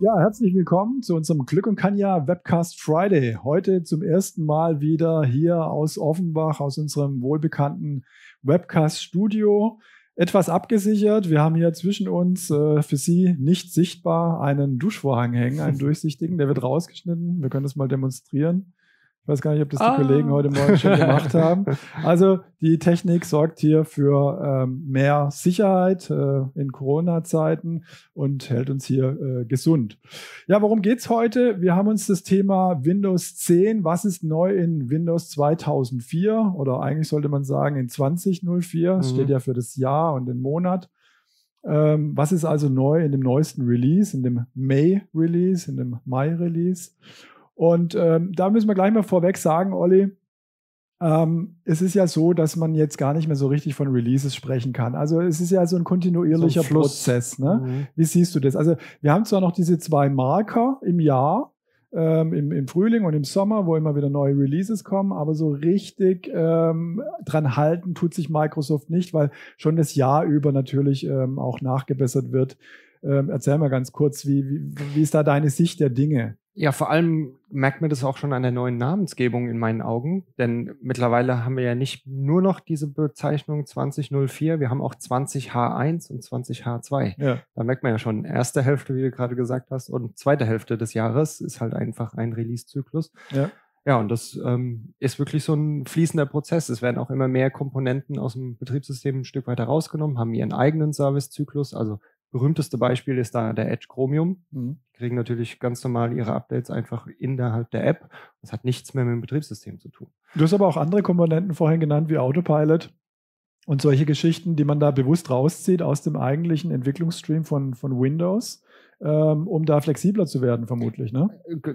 Ja, herzlich willkommen zu unserem Glück und Kanja Webcast Friday. Heute zum ersten Mal wieder hier aus Offenbach, aus unserem wohlbekannten Webcast Studio. Etwas abgesichert. Wir haben hier zwischen uns äh, für Sie nicht sichtbar einen Duschvorhang hängen, einen durchsichtigen. Der wird rausgeschnitten. Wir können das mal demonstrieren. Ich weiß gar nicht, ob das die ah. Kollegen heute Morgen schon gemacht haben. Also die Technik sorgt hier für ähm, mehr Sicherheit äh, in Corona-Zeiten und hält uns hier äh, gesund. Ja, worum geht's heute? Wir haben uns das Thema Windows 10, was ist neu in Windows 2004 oder eigentlich sollte man sagen in 2004. Mhm. steht ja für das Jahr und den Monat. Ähm, was ist also neu in dem neuesten Release, in dem May-Release, in dem Mai-Release? Und ähm, da müssen wir gleich mal vorweg sagen, Olli, ähm, es ist ja so, dass man jetzt gar nicht mehr so richtig von Releases sprechen kann. Also es ist ja so ein kontinuierlicher so ein Prozess. Ne? Mhm. Wie siehst du das? Also wir haben zwar noch diese zwei Marker im Jahr, ähm, im, im, Frühling und im Sommer, wo immer wieder neue Releases kommen, aber so richtig ähm, dran halten tut sich Microsoft nicht, weil schon das Jahr über natürlich ähm, auch nachgebessert wird. Ähm, erzähl mal ganz kurz, wie, wie, wie ist da deine Sicht der Dinge? Ja, vor allem merkt man das auch schon an der neuen Namensgebung in meinen Augen, denn mittlerweile haben wir ja nicht nur noch diese Bezeichnung 2004, wir haben auch 20H1 und 20H2. Ja. Da merkt man ja schon, erste Hälfte, wie du gerade gesagt hast, und zweite Hälfte des Jahres ist halt einfach ein Release-Zyklus. Ja. Ja, und das ähm, ist wirklich so ein fließender Prozess. Es werden auch immer mehr Komponenten aus dem Betriebssystem ein Stück weiter rausgenommen, haben ihren eigenen Servicezyklus, also berühmteste Beispiel ist da der Edge Chromium. Mhm. Die kriegen natürlich ganz normal ihre Updates einfach innerhalb der App. Das hat nichts mehr mit dem Betriebssystem zu tun. Du hast aber auch andere Komponenten vorhin genannt, wie Autopilot und solche Geschichten, die man da bewusst rauszieht aus dem eigentlichen Entwicklungsstream von, von Windows. Ähm, um da flexibler zu werden, vermutlich. Ne?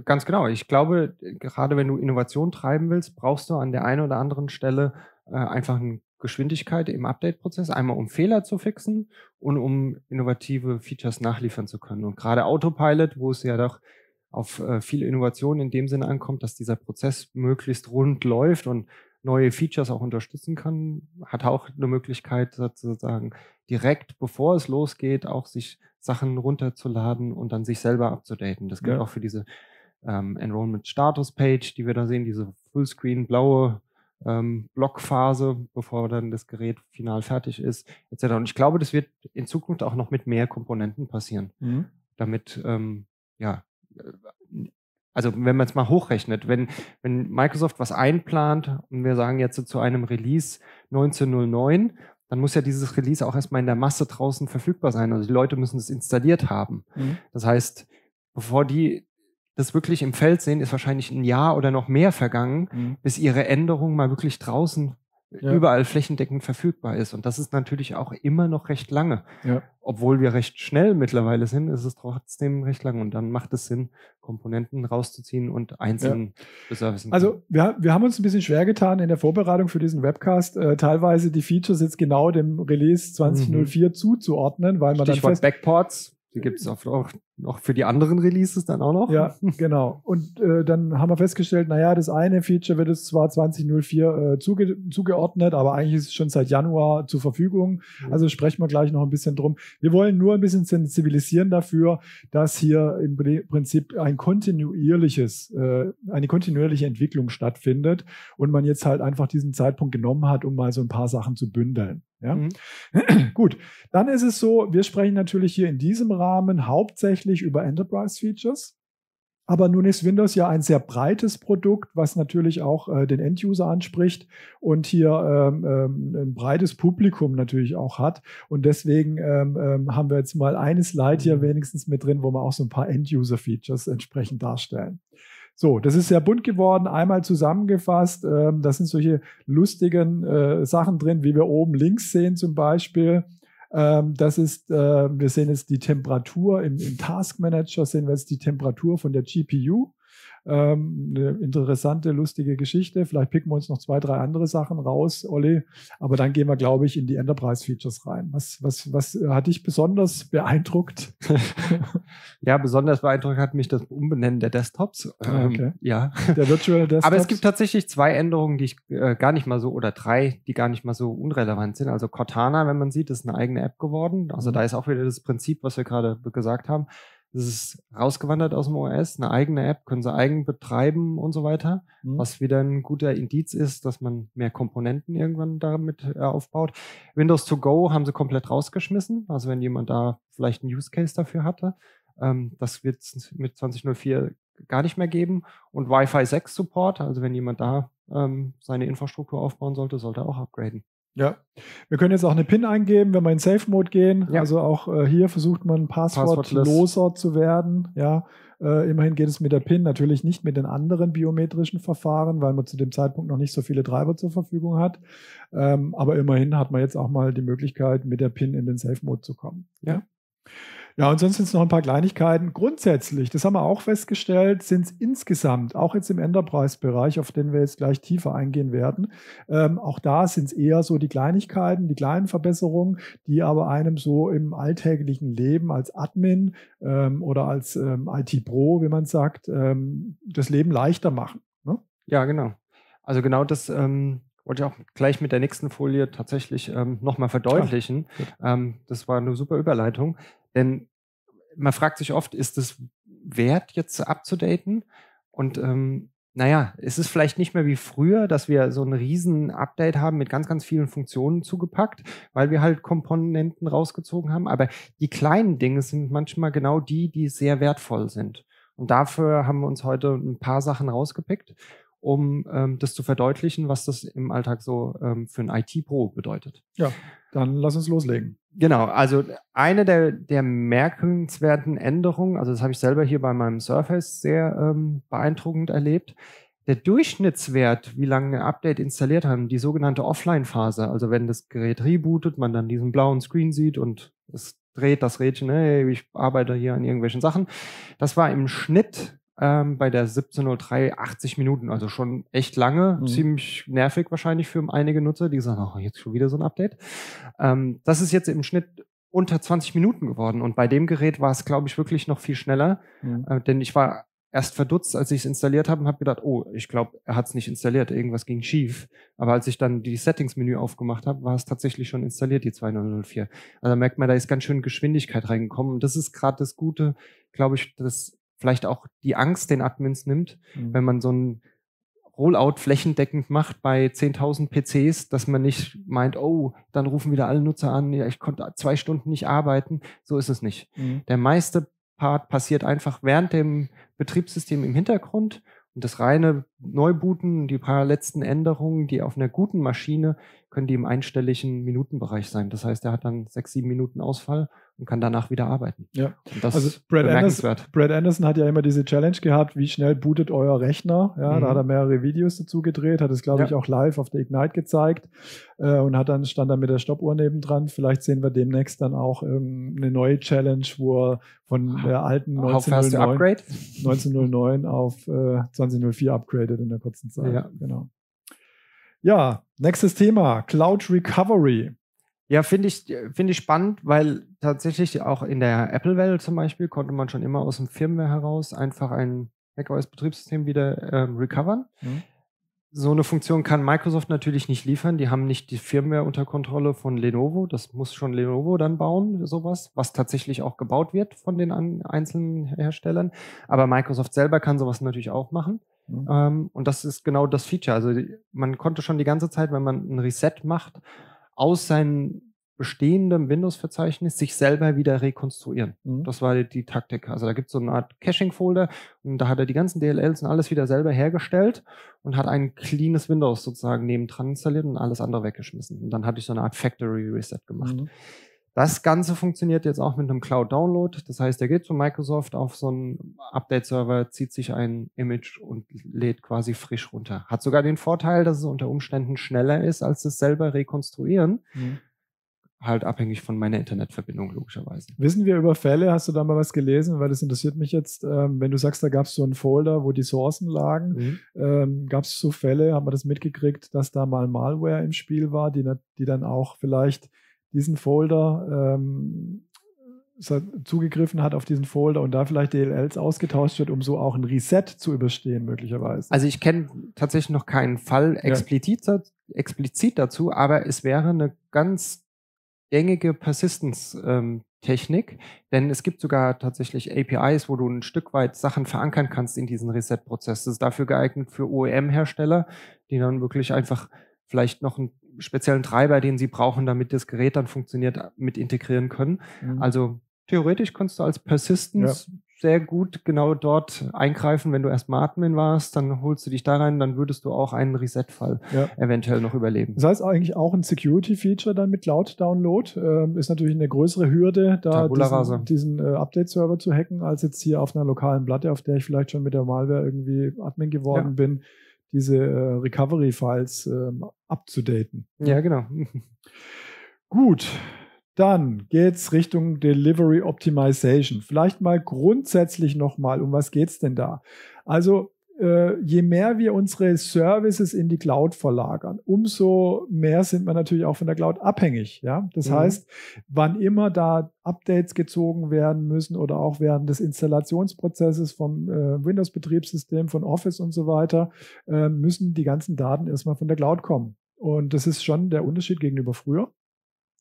Ganz genau. Ich glaube, gerade wenn du Innovation treiben willst, brauchst du an der einen oder anderen Stelle äh, einfach ein Geschwindigkeit im Update-Prozess, einmal um Fehler zu fixen und um innovative Features nachliefern zu können. Und gerade Autopilot, wo es ja doch auf äh, viele Innovationen in dem Sinne ankommt, dass dieser Prozess möglichst rund läuft und neue Features auch unterstützen kann, hat auch eine Möglichkeit sozusagen direkt, bevor es losgeht, auch sich Sachen runterzuladen und dann sich selber abzudaten. Das gilt ja. auch für diese ähm, Enrollment Status Page, die wir da sehen, diese Fullscreen blaue ähm, Blockphase, bevor dann das Gerät final fertig ist, etc. Und ich glaube, das wird in Zukunft auch noch mit mehr Komponenten passieren, mhm. damit, ähm, ja, äh, also wenn man es mal hochrechnet, wenn, wenn Microsoft was einplant und wir sagen jetzt zu einem Release 1909, dann muss ja dieses Release auch erstmal in der Masse draußen verfügbar sein. Also die Leute müssen es installiert haben. Mhm. Das heißt, bevor die das wirklich im Feld sehen, ist wahrscheinlich ein Jahr oder noch mehr vergangen, mhm. bis ihre Änderung mal wirklich draußen ja. überall flächendeckend verfügbar ist. Und das ist natürlich auch immer noch recht lange. Ja. Obwohl wir recht schnell mittlerweile sind, ist es trotzdem recht lang. Und dann macht es Sinn, Komponenten rauszuziehen und einzeln ja. beservicen. Also wir, wir haben uns ein bisschen schwer getan in der Vorbereitung für diesen Webcast, äh, teilweise die Features jetzt genau dem Release 2004 mhm. zuzuordnen, weil man Stichwort dann fest Backports. Die gibt es auch noch für die anderen Releases dann auch noch. Ja, genau. Und äh, dann haben wir festgestellt, naja, das eine Feature wird es zwar 2004 äh, zuge zugeordnet, aber eigentlich ist es schon seit Januar zur Verfügung. Mhm. Also sprechen wir gleich noch ein bisschen drum. Wir wollen nur ein bisschen sensibilisieren dafür, dass hier im Prinzip ein kontinuierliches, äh, eine kontinuierliche Entwicklung stattfindet und man jetzt halt einfach diesen Zeitpunkt genommen hat, um mal so ein paar Sachen zu bündeln. Ja? Mhm. Gut, dann ist es so, wir sprechen natürlich hier in diesem Rahmen hauptsächlich über Enterprise Features. Aber nun ist Windows ja ein sehr breites Produkt, was natürlich auch äh, den End-User anspricht und hier ähm, ähm, ein breites Publikum natürlich auch hat. Und deswegen ähm, ähm haben wir jetzt mal eine Slide hier mhm. wenigstens mit drin, wo wir auch so ein paar End-User-Features entsprechend darstellen. So, das ist sehr bunt geworden. Einmal zusammengefasst, ähm, da sind solche lustigen äh, Sachen drin, wie wir oben links sehen zum Beispiel. Ähm, das ist, äh, wir sehen jetzt die Temperatur im, im Task Manager, sehen wir jetzt die Temperatur von der GPU. Ähm, eine interessante, lustige Geschichte. Vielleicht picken wir uns noch zwei, drei andere Sachen raus, Olli. Aber dann gehen wir, glaube ich, in die Enterprise-Features rein. Was, was, was hat dich besonders beeindruckt? ja, besonders beeindruckt hat mich das Umbenennen der Desktops. Ah, okay. Ähm, ja. Der Virtual Desktops. Aber es gibt tatsächlich zwei Änderungen, die ich äh, gar nicht mal so, oder drei, die gar nicht mal so unrelevant sind. Also Cortana, wenn man sieht, ist eine eigene App geworden. Also mhm. da ist auch wieder das Prinzip, was wir gerade gesagt haben Das ist rausgewandert aus dem OS, eine eigene App, können sie eigen betreiben und so weiter, mhm. was wieder ein guter Indiz ist, dass man mehr Komponenten irgendwann damit äh, aufbaut. Windows to Go haben sie komplett rausgeschmissen, also wenn jemand da vielleicht einen Use Case dafür hatte. Ähm, das wird es mit 2004 gar nicht mehr geben. Und Wi-Fi 6 Support, also wenn jemand da ähm, seine Infrastruktur aufbauen sollte, sollte er auch upgraden. Ja, wir können jetzt auch eine PIN eingeben, wenn wir in Safe Mode gehen. Ja. Also auch äh, hier versucht man passwortloser zu werden. Ja, äh, immerhin geht es mit der PIN natürlich nicht mit den anderen biometrischen Verfahren, weil man zu dem Zeitpunkt noch nicht so viele Treiber zur Verfügung hat. Ähm, aber immerhin hat man jetzt auch mal die Möglichkeit, mit der PIN in den Safe Mode zu kommen. Ja. Ja, und sonst sind es noch ein paar Kleinigkeiten. Grundsätzlich, das haben wir auch festgestellt, sind es insgesamt, auch jetzt im Enterprise-Bereich, auf den wir jetzt gleich tiefer eingehen werden, ähm, auch da sind es eher so die Kleinigkeiten, die kleinen Verbesserungen, die aber einem so im alltäglichen Leben als Admin ähm, oder als ähm, IT-Pro, wie man sagt, ähm, das Leben leichter machen. Ne? Ja, genau. Also genau das ähm, wollte ich auch gleich mit der nächsten Folie tatsächlich ähm, nochmal verdeutlichen. Ah, ähm, das war eine super Überleitung. Denn man fragt sich oft, ist es wert, jetzt abzudaten? Und ähm, naja, es ist vielleicht nicht mehr wie früher, dass wir so ein riesen Update haben mit ganz, ganz vielen Funktionen zugepackt, weil wir halt Komponenten rausgezogen haben. Aber die kleinen Dinge sind manchmal genau die, die sehr wertvoll sind. Und dafür haben wir uns heute ein paar Sachen rausgepickt, um ähm, das zu verdeutlichen, was das im Alltag so ähm, für ein IT-Pro bedeutet. Ja, dann lass uns loslegen. Genau, also eine der, der merkenswerten Änderungen, also das habe ich selber hier bei meinem Surface sehr ähm, beeindruckend erlebt. Der Durchschnittswert, wie lange ein Update installiert haben, die sogenannte Offline-Phase, also wenn das Gerät rebootet, man dann diesen blauen Screen sieht und es dreht das Rädchen, hey, ich arbeite hier an irgendwelchen Sachen. Das war im Schnitt ähm, bei der 1703 80 Minuten, also schon echt lange, mhm. ziemlich nervig wahrscheinlich für einige Nutzer, die sagen, oh, jetzt schon wieder so ein Update. Ähm, das ist jetzt im Schnitt unter 20 Minuten geworden und bei dem Gerät war es, glaube ich, wirklich noch viel schneller, mhm. äh, denn ich war erst verdutzt, als ich es installiert habe und habe gedacht, oh, ich glaube, er hat es nicht installiert, irgendwas ging schief. Aber als ich dann die Settings-Menü aufgemacht habe, war es tatsächlich schon installiert, die 2004. Also merkt man, da ist ganz schön Geschwindigkeit reingekommen. Und das ist gerade das Gute, glaube ich, das vielleicht auch die Angst den Admins nimmt, mhm. wenn man so ein Rollout flächendeckend macht bei 10.000 PCs, dass man nicht meint, oh, dann rufen wieder alle Nutzer an, ja, ich konnte zwei Stunden nicht arbeiten. So ist es nicht. Mhm. Der meiste Part passiert einfach während dem Betriebssystem im Hintergrund und das reine Neubooten, die paar letzten Änderungen, die auf einer guten Maschine, können die im einstelligen Minutenbereich sein. Das heißt, er hat dann sechs, sieben Minuten Ausfall und kann danach wieder arbeiten. Ja, also Brad Anderson, Brad Anderson hat ja immer diese Challenge gehabt, wie schnell bootet euer Rechner. Ja, mhm. da hat er mehrere Videos dazu gedreht, hat es, glaube ja. ich, auch live auf der Ignite gezeigt äh, und hat dann, stand dann mit der Stoppuhr nebendran. Vielleicht sehen wir demnächst dann auch ähm, eine neue Challenge, wo er von der alten 1909, 1909 auf äh, 2004 upgradet in der kurzen Zeit. Ja. Genau. Ja, nächstes Thema, Cloud Recovery. Ja, finde ich, finde ich spannend, weil tatsächlich auch in der Apple-Welt zum Beispiel konnte man schon immer aus dem Firmware heraus einfach ein macOS-Betriebssystem wieder ähm, recovern. Mhm. So eine Funktion kann Microsoft natürlich nicht liefern. Die haben nicht die Firmware unter Kontrolle von Lenovo. Das muss schon Lenovo dann bauen, sowas, was tatsächlich auch gebaut wird von den einzelnen Herstellern. Aber Microsoft selber kann sowas natürlich auch machen. Mhm. Ähm, und das ist genau das Feature. Also man konnte schon die ganze Zeit, wenn man ein Reset macht, aus seinem bestehenden Windows-Verzeichnis sich selber wieder rekonstruieren. Mhm. Das war die, die, Taktik. Also da gibt es so eine Art Caching-Folder und da hat er die ganzen DLLs und alles wieder selber hergestellt und hat ein cleanes Windows sozusagen nebendran installiert und alles andere weggeschmissen. Und dann hatte ich so eine Art Factory Reset gemacht. Mhm. Das Ganze funktioniert jetzt auch mit einem Cloud Download. Das heißt, er geht zu Microsoft auf so einen Update-Server, zieht sich ein Image und lädt quasi frisch runter. Hat sogar den Vorteil, dass es unter Umständen schneller ist, als es selber rekonstruieren. Mhm. Halt abhängig von meiner Internetverbindung, logischerweise. Wissen wir über Fälle? Hast du da mal was gelesen? Weil das interessiert mich jetzt. Ähm, wenn du sagst, da gab es so einen Folder, wo die Sourcen lagen, mhm. ähm, gab es so Fälle, haben wir das mitgekriegt, dass da mal Malware im Spiel war, die, die dann auch vielleicht diesen Folder ähm, zugegriffen hat auf diesen Folder und da vielleicht DLLs ausgetauscht wird, um so auch ein Reset zu überstehen, möglicherweise. Also ich kenne tatsächlich noch keinen Fall explizit, ja. explizit dazu, aber es wäre eine ganz gängige Persistence ähm, denn es gibt sogar tatsächlich APIs, wo du ein Stück weit Sachen verankern kannst in diesen Reset-Prozess. Das ist dafür geeignet für OEM-Hersteller, die dann wirklich einfach vielleicht noch einen speziellen Treiber, den sie brauchen, damit das Gerät dann funktioniert, mit integrieren können. Mhm. Also theoretisch kannst du als Persistence ja sehr gut genau dort eingreifen. Wenn du erst Admin warst, dann holst du dich da rein, dann würdest du auch einen Reset-Fall ja. eventuell noch überleben. Das heißt eigentlich auch ein Security-Feature dann mit Cloud-Download. Ähm, ist natürlich eine größere Hürde, da diesen, diesen äh, Update-Server zu hacken, als jetzt hier auf einer lokalen Platte, auf der ich vielleicht schon mit der Malware irgendwie Admin geworden ja. bin, diese äh, Recovery-Files äh, abzudaten. Ja, genau. Gut, dann geht's Richtung Delivery Optimization. Vielleicht mal grundsätzlich nochmal, um was geht's denn da? Also je mehr wir unsere Services in die Cloud verlagern, umso mehr sind wir natürlich auch von der Cloud abhängig. Ja, das mhm. heißt, wann immer da Updates gezogen werden müssen oder auch während des Installationsprozesses vom äh, Windows-Betriebssystem, von Office und so weiter, äh, müssen die ganzen Daten erstmal von der Cloud kommen. Und das ist schon der Unterschied gegenüber früher.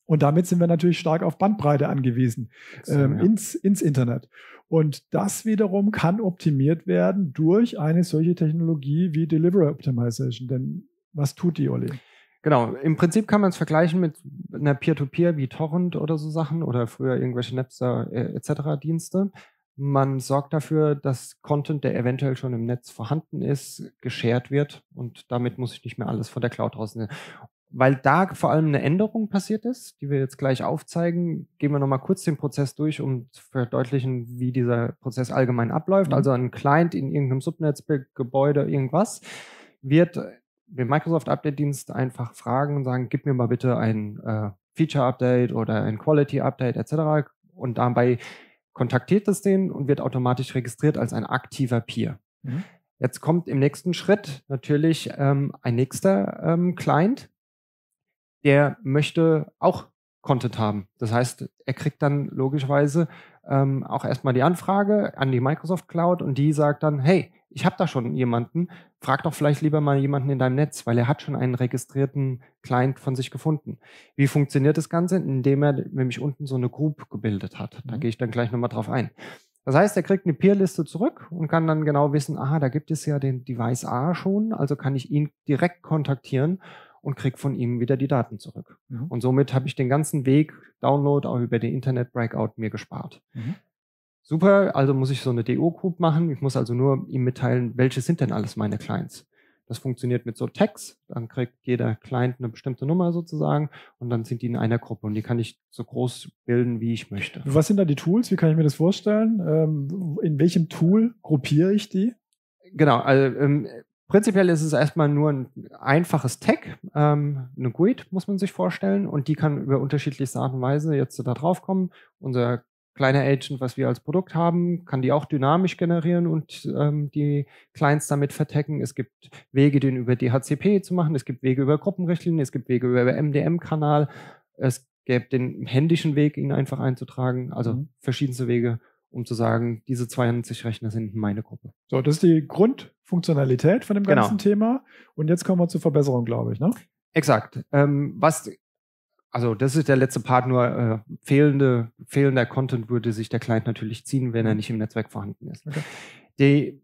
Und damit sind wir natürlich stark auf Bandbreite angewiesen ähm, ja. ins, ins Internet. Und das wiederum kann optimiert werden durch eine solche Technologie wie Delivery Optimization. Denn was tut die, Olli? Genau, im Prinzip kann man es vergleichen mit einer Peer-to-Peer -Peer wie Torrent oder so Sachen oder früher irgendwelche Napster äh, etc. Dienste. Man sorgt dafür, dass Content, der eventuell schon im Netz vorhanden ist, geshared wird und damit muss ich nicht mehr alles von der Cloud rausnehmen weil da vor allem eine Änderung passiert ist, die wir jetzt gleich aufzeigen, gehen wir nochmal kurz den Prozess durch, um zu verdeutlichen, wie dieser Prozess allgemein abläuft. Mhm. Also ein Client in irgendeinem Subnetzgebäude, irgendwas, wird den Microsoft Update-Dienst einfach fragen und sagen, gib mir mal bitte ein äh, Feature-Update oder ein Quality-Update etc. Und dabei kontaktiert es den und wird automatisch registriert als ein aktiver Peer. Mhm. Jetzt kommt im nächsten Schritt natürlich ähm, ein nächster ähm, Client, der möchte auch Content haben. Das heißt, er kriegt dann logischerweise ähm, auch erstmal die Anfrage an die Microsoft Cloud und die sagt dann, hey, ich habe da schon jemanden, frag doch vielleicht lieber mal jemanden in deinem Netz, weil er hat schon einen registrierten Client von sich gefunden. Wie funktioniert das Ganze? Indem er nämlich unten so eine Group gebildet hat. Da mhm. gehe ich dann gleich nochmal drauf ein. Das heißt, er kriegt eine Peer-Liste zurück und kann dann genau wissen, aha, da gibt es ja den Device A schon, also kann ich ihn direkt kontaktieren und kriege von ihm wieder die Daten zurück. Mhm. Und somit habe ich den ganzen Weg Download auch über den Internet Breakout mir gespart. Mhm. Super, also muss ich so eine DO-Group machen. Ich muss also nur ihm mitteilen, welche sind denn alles meine Clients. Das funktioniert mit so Tags. Dann kriegt jeder Client eine bestimmte Nummer sozusagen und dann sind die in einer Gruppe und die kann ich so groß bilden, wie ich möchte. Was sind da die Tools? Wie kann ich mir das vorstellen? Ähm, in welchem Tool gruppiere ich die? Genau, also ähm, Prinzipiell ist es erstmal nur ein einfaches Tag, ähm, eine GUID muss man sich vorstellen und die kann über unterschiedlichste Art und Weise jetzt da drauf kommen. Unser kleiner Agent, was wir als Produkt haben, kann die auch dynamisch generieren und ähm, die Clients damit vertecken. Es gibt Wege, den über DHCP zu machen, es gibt Wege über Gruppenrichtlinien, es gibt Wege über MDM-Kanal, es gäbe den händischen Weg, ihn einfach einzutragen, also mhm. verschiedenste Wege um zu sagen, diese 92 Rechner sind meine Gruppe. So, das ist die Grundfunktionalität von dem genau. ganzen Thema. Und jetzt kommen wir zur Verbesserung, glaube ich, ne? Exakt. Ähm, was, also das ist der letzte Part, nur äh, fehlende, fehlender Content würde sich der Client natürlich ziehen, wenn er mhm. nicht im Netzwerk vorhanden ist. Okay. Die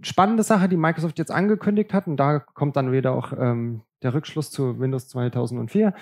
spannende Sache, die Microsoft jetzt angekündigt hat, und da kommt dann wieder auch ähm, der Rückschluss zu Windows 2004,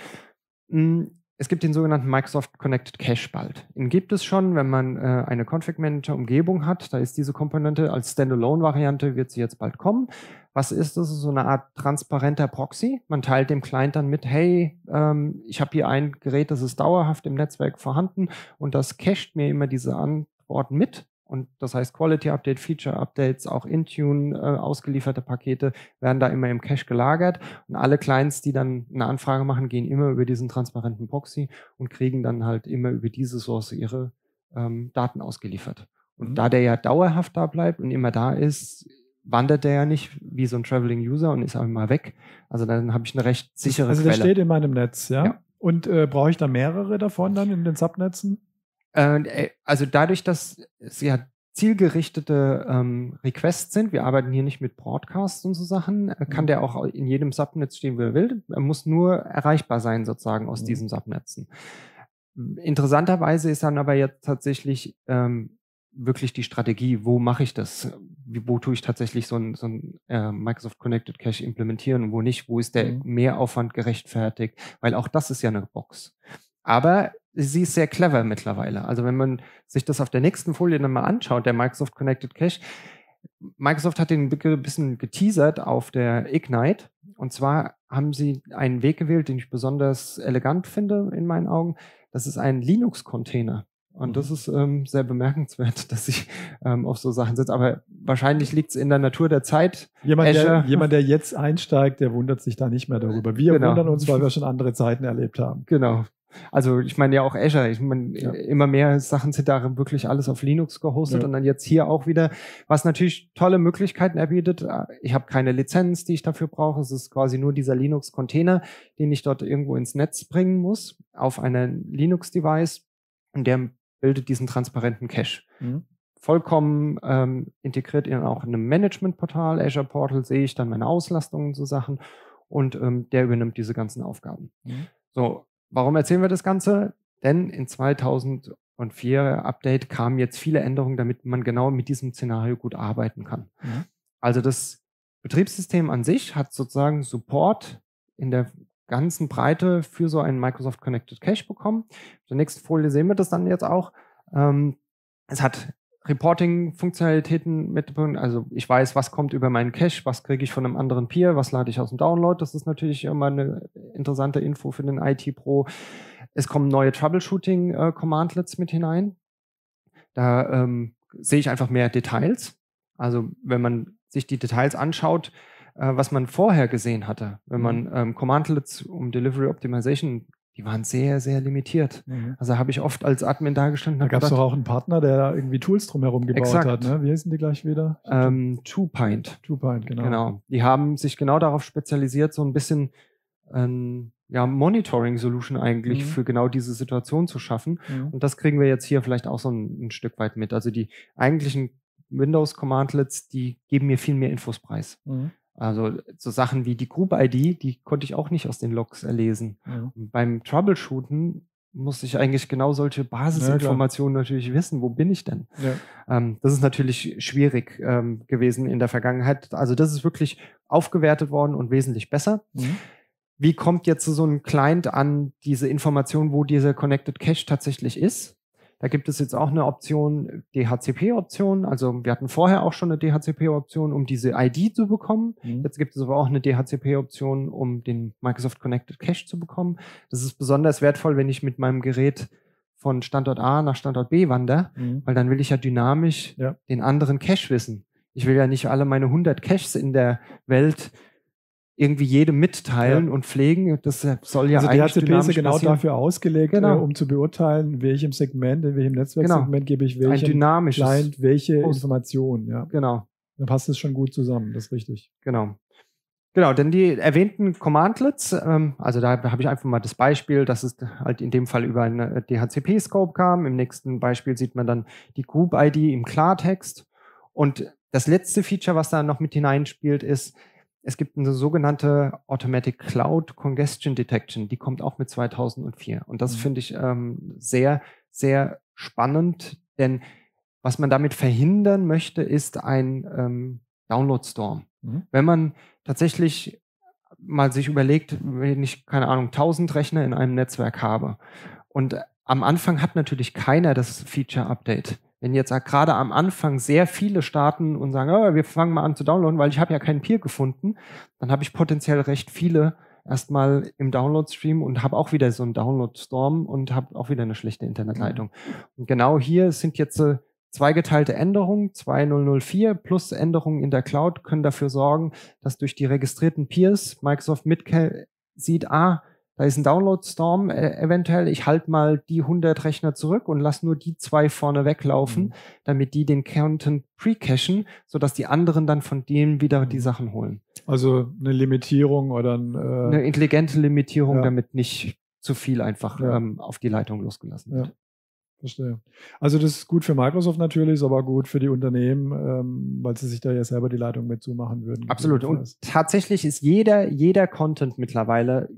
mh, es gibt den sogenannten Microsoft Connected Cache bald. Den gibt es schon, wenn man äh, eine Config Manager Umgebung hat. Da ist diese Komponente als Standalone-Variante, wird sie jetzt bald kommen. Was ist das? So eine Art transparenter Proxy. Man teilt dem Client dann mit, hey, ähm, ich habe hier ein Gerät, das ist dauerhaft im Netzwerk vorhanden und das cached mir immer diese Antworten mit und das heißt Quality Update, Feature Updates, auch Intune äh, ausgelieferte Pakete werden da immer im Cache gelagert. Und alle Clients, die dann eine Anfrage machen, gehen immer über diesen transparenten Proxy und kriegen dann halt immer über diese Source ihre ähm, Daten ausgeliefert. Und mhm. da der ja dauerhaft da bleibt und immer da ist, wandert der ja nicht wie so ein Traveling User und ist auch immer weg. Also dann habe ich eine recht sichere also Quelle. Also der steht in meinem Netz, ja? ja. Und äh, brauche ich da mehrere davon dann in den Subnetzen? Äh, also dadurch, dass es ja zielgerichtete ähm, Requests sind, wir arbeiten hier nicht mit Broadcasts und so Sachen, äh, kann mhm. der auch in jedem Subnetz stehen, wo er will. Er muss nur erreichbar sein sozusagen aus mhm. diesen Subnetzen. Interessanterweise ist dann aber jetzt tatsächlich ähm, wirklich die Strategie, wo mache ich das? Wie, wo tue ich tatsächlich so ein, so ein äh, Microsoft Connected Cache implementieren und wo nicht? Wo ist der mhm. Mehraufwand gerechtfertigt? Weil auch das ist ja eine Box. Aber sie ist sehr clever mittlerweile. Also wenn man sich das auf der nächsten Folie dann mal anschaut, der Microsoft Connected Cache, Microsoft hat den ein bisschen geteasert auf der Ignite. Und zwar haben sie einen Weg gewählt, den ich besonders elegant finde in meinen Augen. Das ist ein Linux-Container. Und das mhm. ist ähm, sehr bemerkenswert, dass ich ähm, auf so Sachen sitze. Aber wahrscheinlich liegt es in der Natur der Zeit. Jemand der, jemand, der jetzt einsteigt, der wundert sich da nicht mehr darüber. Wir genau. wundern uns, weil wir schon andere Zeiten erlebt haben. Genau. Also ich meine ja auch Azure, ich meine ja. immer mehr Sachen sind da wirklich alles auf Linux gehostet ja. und dann jetzt hier auch wieder, was natürlich tolle Möglichkeiten erbietet. Ich habe keine Lizenz, die ich dafür brauche. Es ist quasi nur dieser Linux-Container, den ich dort irgendwo ins Netz bringen muss auf einen Linux-Device und der bildet diesen transparenten Cache. Mhm. Vollkommen ähm, integriert in auch in einem Management-Portal, Azure Portal, sehe ich dann meine Auslastungen und so Sachen und ähm, der übernimmt diese ganzen Aufgaben. Mhm. So, Warum erzählen wir das Ganze? Denn in 2004 Update kamen jetzt viele Änderungen, damit man genau mit diesem Szenario gut arbeiten kann. Mhm. Also das Betriebssystem an sich hat sozusagen Support in der ganzen Breite für so einen Microsoft Connected Cache bekommen. Auf der nächsten Folie sehen wir das dann jetzt auch. Ähm, es hat Reporting-Funktionalitäten mit, also ich weiß, was kommt über meinen Cache, was kriege ich von einem anderen Peer, was lade ich aus dem Download. Das ist natürlich immer eine interessante Info für den IT-Pro. Es kommen neue Troubleshooting-Commandlets mit hinein. Da ähm, sehe ich einfach mehr Details. Also wenn man sich die Details anschaut, äh, was man vorher gesehen hatte, wenn man mhm. ähm, Commandlets um Delivery Optimization die waren sehr, sehr limitiert. Mhm. Also habe ich oft als Admin dargestanden. Da gab es doch auch einen Partner, der da irgendwie Tools drumherum gebaut exakt. hat. Ne? Wie heißen die gleich wieder? Ähm, Two-Pint. Two-Pint, genau. Genau. Die haben sich genau darauf spezialisiert, so ein bisschen ähm, ja, Monitoring-Solution eigentlich mhm. für genau diese Situation zu schaffen. Mhm. Und das kriegen wir jetzt hier vielleicht auch so ein, ein Stück weit mit. Also die eigentlichen Windows-Commandlets, die geben mir viel mehr Infos preis. Mhm. Also so Sachen wie die Group-ID, die konnte ich auch nicht aus den Logs erlesen. Ja. Beim Troubleshooten muss ich eigentlich genau solche Basisinformationen ja, natürlich wissen. Wo bin ich denn? Ja. Ähm, das ist natürlich schwierig ähm, gewesen in der Vergangenheit. Also das ist wirklich aufgewertet worden und wesentlich besser. Mhm. Wie kommt jetzt so ein Client an diese Information, wo dieser Connected Cache tatsächlich ist? Da gibt es jetzt auch eine Option, DHCP-Option. Also wir hatten vorher auch schon eine DHCP-Option, um diese ID zu bekommen. Mhm. Jetzt gibt es aber auch eine DHCP-Option, um den Microsoft Connected Cache zu bekommen. Das ist besonders wertvoll, wenn ich mit meinem Gerät von Standort A nach Standort B wandere, mhm. weil dann will ich ja dynamisch ja. den anderen Cache wissen. Ich will ja nicht alle meine 100 Caches in der Welt irgendwie jedem mitteilen ja. und pflegen. Das soll ja also eigentlich DHCP ist ja genau passieren. dafür ausgelegt, genau. äh, um zu beurteilen, welchem Segment, in welchem Netzwerksegment genau. gebe ich welchem dynamisches Client welche Post. Informationen. Ja. Genau. Dann passt es schon gut zusammen, das ist richtig. Genau. Genau, denn die erwähnten Commandlets, ähm, also da habe ich einfach mal das Beispiel, dass es halt in dem Fall über einen DHCP-Scope kam. Im nächsten Beispiel sieht man dann die Group-ID im Klartext. Und das letzte Feature, was da noch mit hineinspielt, ist, es gibt eine sogenannte Automatic Cloud Congestion Detection, die kommt auch mit 2004. Und das mhm. finde ich ähm, sehr, sehr spannend, denn was man damit verhindern möchte, ist ein ähm, Download-Storm. Mhm. Wenn man tatsächlich mal sich überlegt, wenn ich, keine Ahnung, 1000 Rechner in einem Netzwerk habe und am Anfang hat natürlich keiner das Feature-Update wenn jetzt gerade am Anfang sehr viele starten und sagen, oh, wir fangen mal an zu downloaden, weil ich habe ja keinen Peer gefunden, dann habe ich potenziell recht viele erstmal im Download-Stream und habe auch wieder so einen Download-Storm und habe auch wieder eine schlechte Internetleitung. Mhm. Und genau hier sind jetzt äh, zweigeteilte Änderungen, 2004 plus Änderungen in der Cloud können dafür sorgen, dass durch die registrierten Peers Microsoft mit sieht, ah, da ist ein Download-Storm äh, eventuell. Ich halte mal die 100 Rechner zurück und lasse nur die zwei vorne weglaufen, mhm. damit die den Content pre-cachen, sodass die anderen dann von denen wieder mhm. die Sachen holen. Also eine Limitierung oder ein, äh, eine intelligente Limitierung, ja. damit nicht zu viel einfach ja. ähm, auf die Leitung losgelassen wird. Ja. Verstehe. Also das ist gut für Microsoft natürlich, ist aber gut für die Unternehmen, ähm, weil sie sich da ja selber die Leitung mit zumachen würden. Absolut. Und tatsächlich ist jeder, jeder Content mittlerweile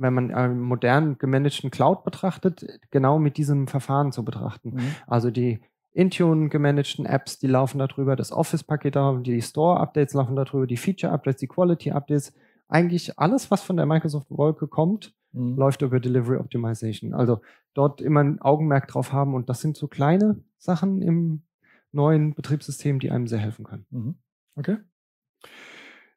wenn man einen modern gemanagten Cloud betrachtet, genau mit diesem Verfahren zu betrachten. Mhm. Also die Intune gemanagten Apps, die laufen darüber, das Office-Paket die Store-Updates laufen darüber, die Feature-Updates, die Quality-Updates. Eigentlich alles, was von der Microsoft-Wolke kommt, mhm. läuft über Delivery Optimization. Also dort immer ein Augenmerk drauf haben und das sind so kleine Sachen im neuen Betriebssystem, die einem sehr helfen können. Mhm. Okay.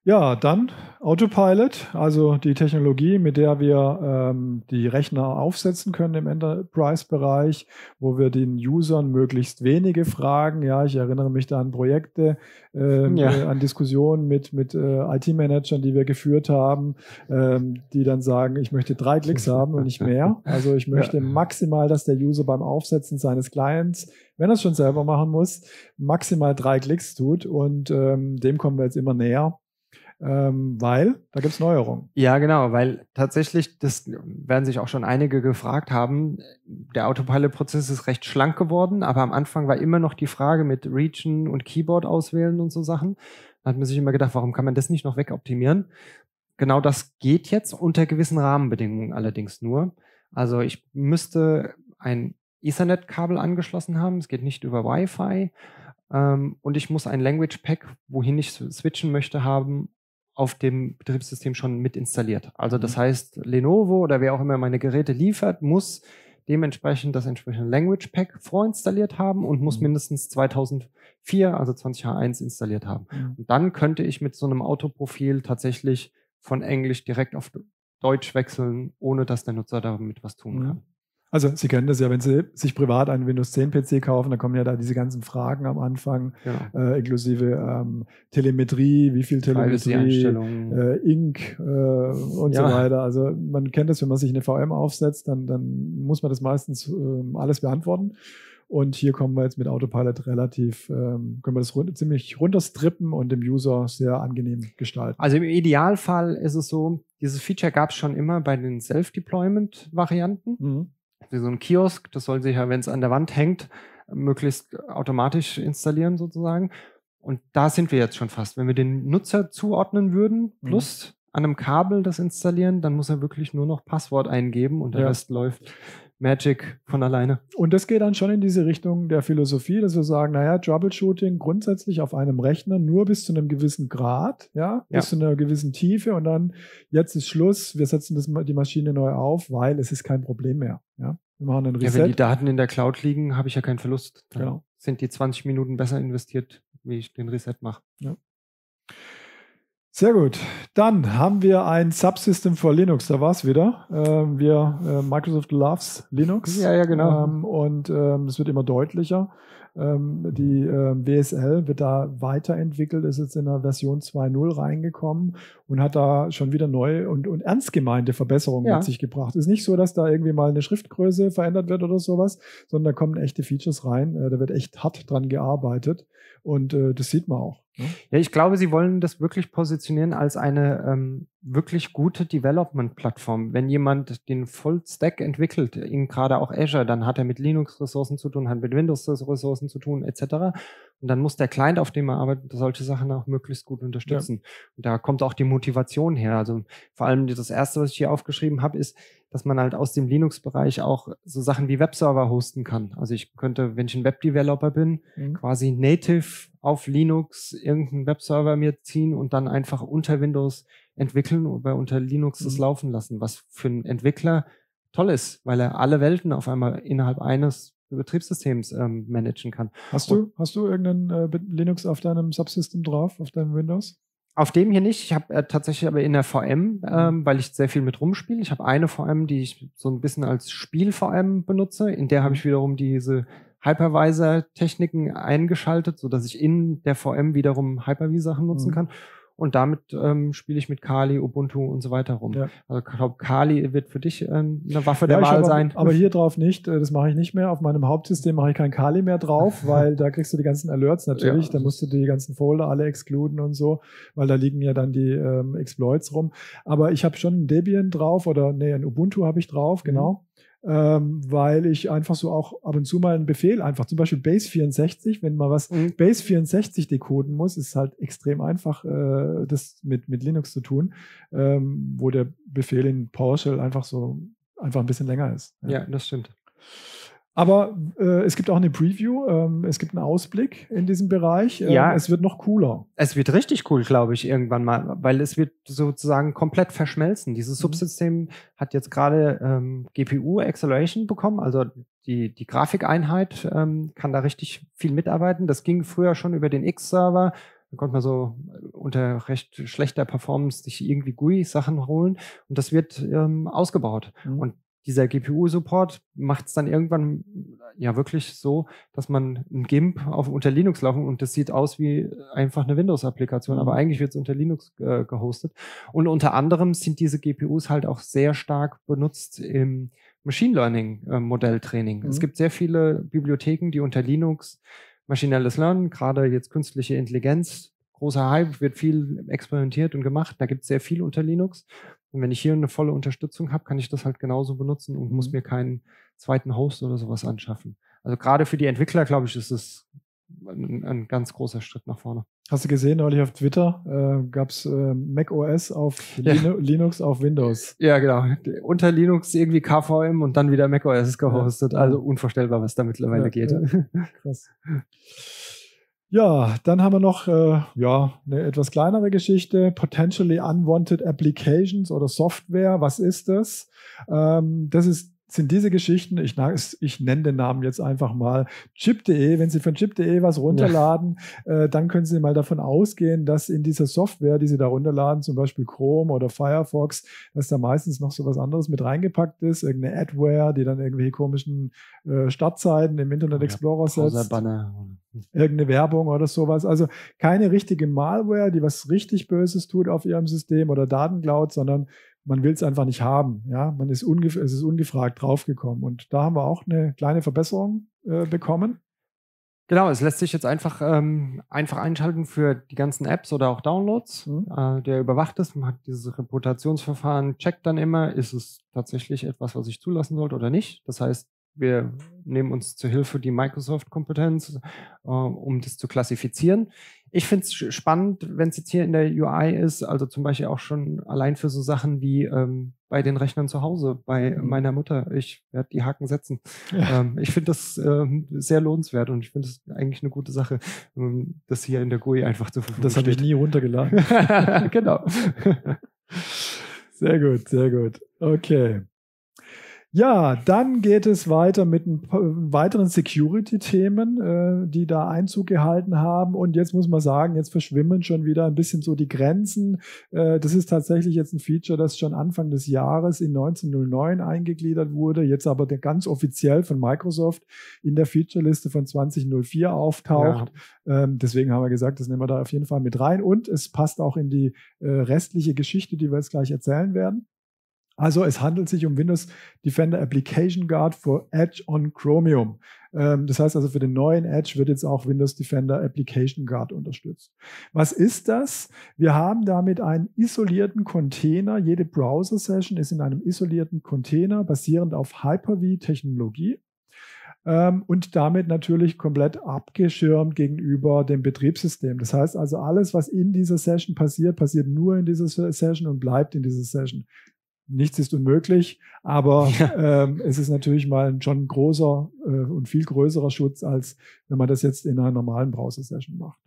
Ja, dann Autopilot, also die Technologie, mit der wir ähm, die Rechner aufsetzen können im Enterprise-Bereich, wo wir den Usern möglichst wenige Fragen, ja, ich erinnere mich da an Projekte, ähm, ja. äh, an Diskussionen mit, mit äh, IT-Managern, die wir geführt haben, ähm, die dann sagen, ich möchte drei Klicks haben und nicht mehr. Also ich möchte ja. maximal, dass der User beim Aufsetzen seines Clients wenn er es schon selber machen muss, maximal drei Klicks tut und ähm, dem kommen wir jetzt immer näher ähm, weil da gibt es Neuerungen. Ja, genau, weil tatsächlich, das werden sich auch schon einige gefragt haben, der Autopilot-Prozess ist recht schlank geworden, aber am Anfang war immer noch die Frage mit Region und Keyboard auswählen und so Sachen. Da hat man sich immer gedacht, warum kann man das nicht noch wegoptimieren? Genau das geht jetzt unter gewissen Rahmenbedingungen allerdings nur. Also ich müsste ein Ethernet-Kabel angeschlossen haben, es geht nicht über Wi-Fi. Ähm, und ich muss ein Language Pack, wohin ich switchen möchte, haben, auf dem Betriebssystem schon mit installiert. Also das mhm. heißt, Lenovo oder wer auch immer meine Geräte liefert, muss dementsprechend das entsprechende Language Pack vorinstalliert haben und muss mhm. mindestens 2004, also 20H1 installiert haben. Mhm. Und dann könnte ich mit so einem Autoprofil tatsächlich von Englisch direkt auf Deutsch wechseln, ohne dass der Nutzer damit was tun kann. Also Sie kennen das ja, wenn Sie sich privat einen Windows 10 PC kaufen, dann kommen ja da diese ganzen Fragen am Anfang, ja. äh, inklusive ähm, Telemetrie, wie viel Telemetrie, äh, Ink äh, und ja. so weiter. Also man kennt das, wenn man sich eine VM aufsetzt, dann, dann muss man das meistens ähm, alles beantworten. Und hier kommen wir jetzt mit Autopilot relativ, ähm, können wir das run ziemlich runterstrippen und dem User sehr angenehm gestalten. Also im Idealfall ist es so, dieses Feature gab es schon immer bei den Self-Deployment-Varianten. Mhm so ein Kiosk. Das soll sich ja, wenn es an der Wand hängt, möglichst automatisch installieren sozusagen. Und da sind wir jetzt schon fast. Wenn wir den Nutzer zuordnen würden, mhm. plus mhm. an einem Kabel das installieren, dann muss er wirklich nur noch Passwort eingeben und der ja. Rest läuft Magic von alleine. Und das geht dann schon in diese Richtung der Philosophie, dass wir sagen, naja, Troubleshooting grundsätzlich auf einem Rechner nur bis zu einem gewissen Grad, ja, bis ja. zu einer gewissen Tiefe und dann jetzt ist Schluss, wir setzen das, die Maschine neu auf, weil es ist kein Problem mehr, ja. Wir machen einen Reset. Ja, wenn die Daten in der Cloud liegen, habe ich ja keinen Verlust. Dann genau. sind die 20 Minuten besser investiert, wie ich den Reset mache. Ja. Sehr gut. Dann haben wir ein Subsystem für Linux. Da war es wieder. Ähm, wir, äh, Microsoft loves Linux. Ja, ja, genau. Ähm, und ähm, es wird immer deutlicher. Ähm, die äh, WSL wird da weiterentwickelt, ist jetzt in der Version 2.0 reingekommen und hat da schon wieder neue und, und ernst gemeinte Verbesserungen ja. mit sich gebracht. Ist nicht so, dass da irgendwie mal eine Schriftgröße verändert wird oder sowas, sondern da kommen echte Features rein. Äh, da wird echt hart dran gearbeitet und äh, das sieht man auch. Ne? Ja, ich glaube, sie wollen das wirklich positionieren als eine ähm, wirklich gute Development-Plattform. Wenn jemand den Full-Stack entwickelt, in gerade auch Azure, dann hat er mit Linux-Ressourcen zu tun, hat mit Windows-Ressourcen zu tun, etc. Und dann muss der Client, auf dem er arbeitet, solche Sachen auch möglichst gut unterstützen. Ja. Und da kommt auch die Motivation her. Also vor allem das erste, was ich hier aufgeschrieben habe, ist, dass man halt aus dem Linux-Bereich auch so Sachen wie Webserver hosten kann. Also ich könnte, wenn ich ein Web-Developer bin, mhm. quasi native auf Linux irgendeinen Webserver mir ziehen und dann einfach unter Windows entwickeln oder unter Linux mhm. das laufen lassen, was für einen Entwickler toll ist, weil er alle Welten auf einmal innerhalb eines Betriebssystems ähm, managen kann. Hast du, hast du irgendeinen äh, Linux auf deinem Subsystem drauf, auf deinem Windows? Auf dem hier nicht. Ich habe äh, tatsächlich aber in der VM, mhm. ähm, weil ich sehr viel mit rumspiele. Ich habe eine VM, die ich so ein bisschen als Spiel-VM benutze. In der habe mhm. ich wiederum diese Hypervisor-Techniken eingeschaltet, so dass ich in der VM wiederum Hyper-V-Sachen nutzen mhm. kann. Und damit ähm, spiele ich mit Kali, Ubuntu und so weiter rum. Ja. Also ich glaube, Kali wird für dich äh, eine Waffe der ja, Wahl aber, sein. Aber hier drauf nicht. Äh, das mache ich nicht mehr. Auf meinem Hauptsystem mache ich kein Kali mehr drauf, weil da kriegst du die ganzen Alerts natürlich. Ja. Da musst du die ganzen Folder alle exkluden und so, weil da liegen ja dann die ähm, Exploits rum. Aber ich habe schon ein Debian drauf oder nee, ein Ubuntu habe ich drauf, mhm. Ähm, weil ich einfach so auch ab und zu mal einen Befehl einfach, zum Beispiel Base 64, wenn man was mhm. Base 64 decoden muss, ist halt extrem einfach, äh, das mit, mit Linux zu tun, ähm, wo der Befehl in PowerShell einfach so einfach ein bisschen länger ist. Ja, ja das stimmt. Aber äh, es gibt auch eine Preview, ähm, es gibt einen Ausblick in diesem Bereich. Ähm, ja, es wird noch cooler. Es wird richtig cool, glaube ich, irgendwann mal, weil es wird sozusagen komplett verschmelzen. Dieses mhm. Subsystem hat jetzt gerade ähm, GPU Acceleration bekommen, also die, die Grafikeinheit ähm, kann da richtig viel mitarbeiten. Das ging früher schon über den X-Server. Da konnte man so unter recht schlechter Performance sich irgendwie GUI-Sachen holen und das wird ähm, ausgebaut. Mhm. Und dieser GPU-Support macht es dann irgendwann ja wirklich so, dass man ein GIMP auf unter Linux laufen und das sieht aus wie einfach eine Windows-Applikation, aber mhm. eigentlich wird es unter Linux äh, gehostet. Und unter anderem sind diese GPUs halt auch sehr stark benutzt im Machine Learning äh, Modelltraining. Mhm. Es gibt sehr viele Bibliotheken, die unter Linux maschinelles Lernen, gerade jetzt künstliche Intelligenz, großer Hype, wird viel experimentiert und gemacht. Da gibt es sehr viel unter Linux. Und wenn ich hier eine volle Unterstützung habe, kann ich das halt genauso benutzen und muss mhm. mir keinen zweiten Host oder sowas anschaffen. Also gerade für die Entwickler, glaube ich, ist es ein, ein, ganz großer Schritt nach vorne. Hast du gesehen, neulich auf Twitter äh, gab es äh, Mac OS auf ja. Linux auf Windows. Ja, genau. Unter Linux irgendwie KVM und dann wieder Mac OS gehostet. Ja. Also unvorstellbar, was da mittlerweile ja, geht. Krass. Ja, dann haben wir noch äh, ja, eine etwas kleinere Geschichte, Potentially Unwanted Applications oder Software. Was ist das? Ähm, das ist sind diese Geschichten, ich, ich nenne den Namen jetzt einfach mal chip.de. Wenn Sie von chip.de was runterladen, ja. äh, dann können Sie mal davon ausgehen, dass in dieser Software, die Sie da runterladen, zum Beispiel Chrome oder Firefox, dass da meistens noch so was anderes mit reingepackt ist, irgendeine Adware, die dann irgendwelche komischen äh, Startseiten im Internet Explorer ja, setzt. Irgendeine Werbung oder sowas. Also keine richtige Malware, die was richtig Böses tut auf Ihrem System oder Datencloud, sondern man will es einfach nicht haben. Ja, man ist, ungef es ist ungefragt draufgekommen. Und da haben wir auch eine kleine Verbesserung äh, bekommen. Genau, es lässt sich jetzt einfach, ähm, einfach einschalten für die ganzen Apps oder auch Downloads. Mhm. Äh, der überwacht es, man hat dieses Reputationsverfahren, checkt dann immer, ist es tatsächlich etwas, was ich zulassen sollte oder nicht. Das heißt, wir nehmen uns zur Hilfe die Microsoft-Kompetenz, äh, um das zu klassifizieren. Ich finde es spannend, wenn es jetzt hier in der UI ist, also zum Beispiel auch schon allein für so Sachen wie ähm, bei den Rechnern zu Hause, bei mhm. meiner Mutter. Ich werde die Haken setzen. Ja. Ähm, ich finde das ähm, sehr lohnenswert und ich finde es eigentlich eine gute Sache, ähm, das hier in der GUI einfach zu verfügen Das habe ich nie runtergeladen. genau. sehr gut, sehr gut. Okay. Ja, dann geht es weiter mit weiteren Security-Themen, äh, die da Einzug gehalten haben. Und jetzt muss man sagen, jetzt verschwimmen schon wieder ein bisschen so die Grenzen. Äh, das ist tatsächlich jetzt ein Feature, das schon Anfang des Jahres in 1909 eingegliedert wurde, jetzt aber ganz offiziell von Microsoft in der Feature-Liste von 2004 auftaucht. Ja. Ähm, deswegen haben wir gesagt, das nehmen wir da auf jeden Fall mit rein. Und es passt auch in die äh, restliche Geschichte, die wir jetzt gleich erzählen werden. Also es handelt sich um Windows Defender Application Guard for Edge on Chromium. Ähm, das heißt also für den neuen Edge wird jetzt auch Windows Defender Application Guard unterstützt. Was ist das? Wir haben damit einen isolierten Container. Jede Browser-Session ist in einem isolierten Container basierend auf Hyper-V-Technologie ähm, und damit natürlich komplett abgeschirmt gegenüber dem Betriebssystem. Das heißt also, alles, was in dieser Session passiert, passiert nur in dieser Session und bleibt in dieser Session nichts ist unmöglich, aber ja. ähm, es ist natürlich mal ein schon großer äh, und viel größerer Schutz, als wenn man das jetzt in einer normalen Browser-Session macht.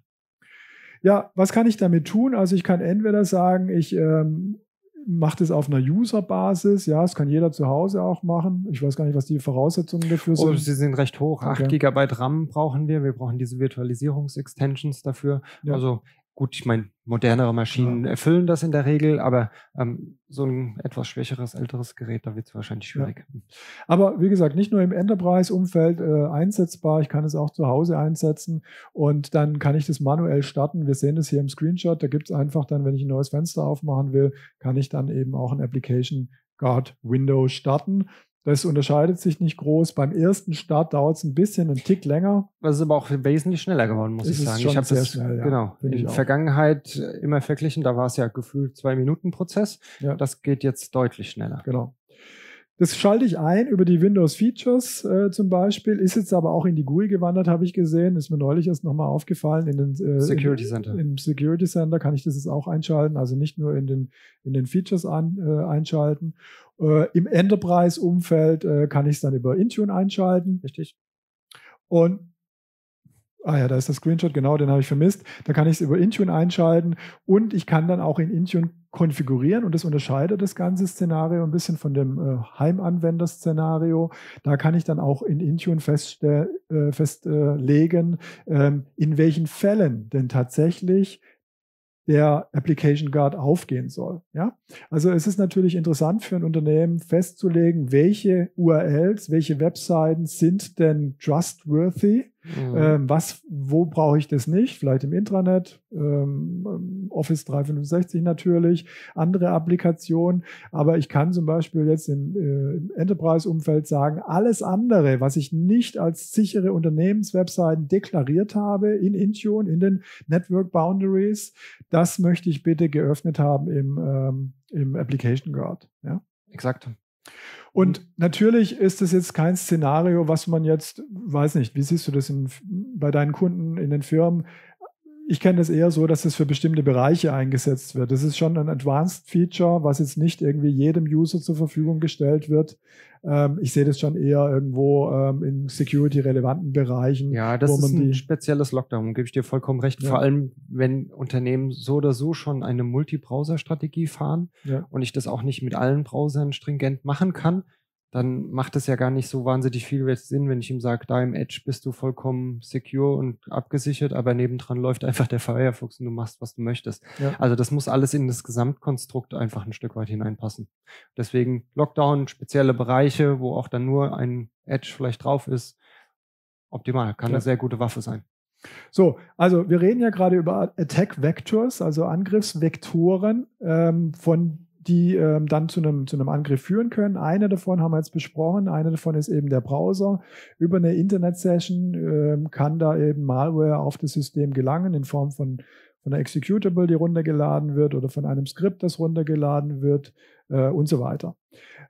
Ja, was kann ich damit tun? Also ich kann entweder sagen, ich ähm, mache das auf einer User-Basis. Ja, das kann jeder zu Hause auch machen. Ich weiß gar nicht, was die Voraussetzungen dafür oh, sind. Oh, sie sind recht hoch. Okay. 8 GB RAM brauchen wir. Wir brauchen diese Virtualisierungs-Extensions dafür. Ja. Also Gut, ich meine, modernere Maschinen ja. erfüllen das in der Regel, aber ähm, so ein etwas schwächeres, älteres Gerät, da wird es wahrscheinlich schwierig. Ja. Aber wie gesagt, nicht nur im Enterprise-Umfeld äh, einsetzbar, ich kann es auch zu Hause einsetzen und dann kann ich das manuell starten. Wir sehen das hier im Screenshot, da gibt es einfach dann, wenn ich ein neues Fenster aufmachen will, kann ich dann eben auch ein Application Guard Window starten. Das unterscheidet sich nicht groß. Beim ersten Start dauert es ein bisschen, einen Tick länger. Das ist aber auch wesentlich schneller geworden, muss ist ich sagen. Ich habe das schnell, ja, genau in der Vergangenheit immer verglichen. Da war es ja gefühlt zwei Minuten Prozess. Ja. Das geht jetzt deutlich schneller. Genau. Das schalte ich ein über die Windows Features äh, zum Beispiel, ist jetzt aber auch in die GUI gewandert, habe ich gesehen, ist mir neulich erst nochmal aufgefallen. In den äh, Security Center. In, Im Security Center kann ich das jetzt auch einschalten, also nicht nur in den, in den Features an, äh, einschalten. Äh, Im Enterprise-Umfeld äh, kann ich es dann über Intune einschalten. Richtig. Und Ah ja, da ist der Screenshot, genau, den habe ich vermisst. Da kann ich es über Intune einschalten und ich kann dann auch in Intune konfigurieren und das unterscheidet das ganze Szenario ein bisschen von dem äh, Heimanwender-Szenario. Da kann ich dann auch in Intune festste äh, festlegen, ähm, in welchen Fällen denn tatsächlich der Application Guard aufgehen soll. Ja? Also es ist natürlich interessant für ein Unternehmen festzulegen, welche URLs, welche Webseiten sind denn trustworthy Mhm. Ähm, was, wo brauche ich das nicht? Vielleicht im Intranet, ähm, Office 365 natürlich, andere Applikationen. Aber ich kann zum Beispiel jetzt im, äh, im Enterprise-Umfeld sagen, alles andere, was ich nicht als sichere Unternehmenswebseiten deklariert habe in Intune, in den Network Boundaries, das möchte ich bitte geöffnet haben im, ähm, im Application Guard. Ja? Exakt. Und mhm. natürlich ist es jetzt kein Szenario, was man jetzt, weiß nicht, wie siehst du das in, bei deinen Kunden in den Firmen? Ich kenne das eher so, dass es für bestimmte Bereiche eingesetzt wird. Das ist schon ein Advanced Feature, was jetzt nicht irgendwie jedem User zur Verfügung gestellt wird, ähm, ich sehe das schon eher irgendwo ähm, in security-relevanten Bereichen. Ja, das ist ein spezielles Lockdown, gebe ich dir vollkommen recht. Ja. Vor allem, wenn Unternehmen so oder so schon eine Multi-Browser-Strategie fahren ja. und ich das auch nicht mit allen Browsern stringent machen kann, dann macht es ja gar nicht so wahnsinnig viel Sinn, wenn ich ihm sage, da im Edge bist du vollkommen secure und abgesichert, aber nebendran läuft einfach der Firefox und du machst, was du möchtest. Ja. Also das muss alles in das Gesamtkonstrukt einfach ein Stück weit hineinpassen. Deswegen Lockdown, spezielle Bereiche, wo auch dann nur ein Edge vielleicht drauf ist, optimal, kann ja. eine sehr gute Waffe sein. So, also wir reden ja gerade über Attack Vectors, also Angriffsvektoren ähm, von die ähm, dann zu einem, zu einem Angriff führen können. Eine davon haben wir jetzt besprochen. Eine davon ist eben der Browser. Über eine Internet-Session ähm, kann da eben Malware auf das System gelangen in Form von, von einer Executable, die runtergeladen wird oder von einem Skript, das runtergeladen wird äh, und so weiter.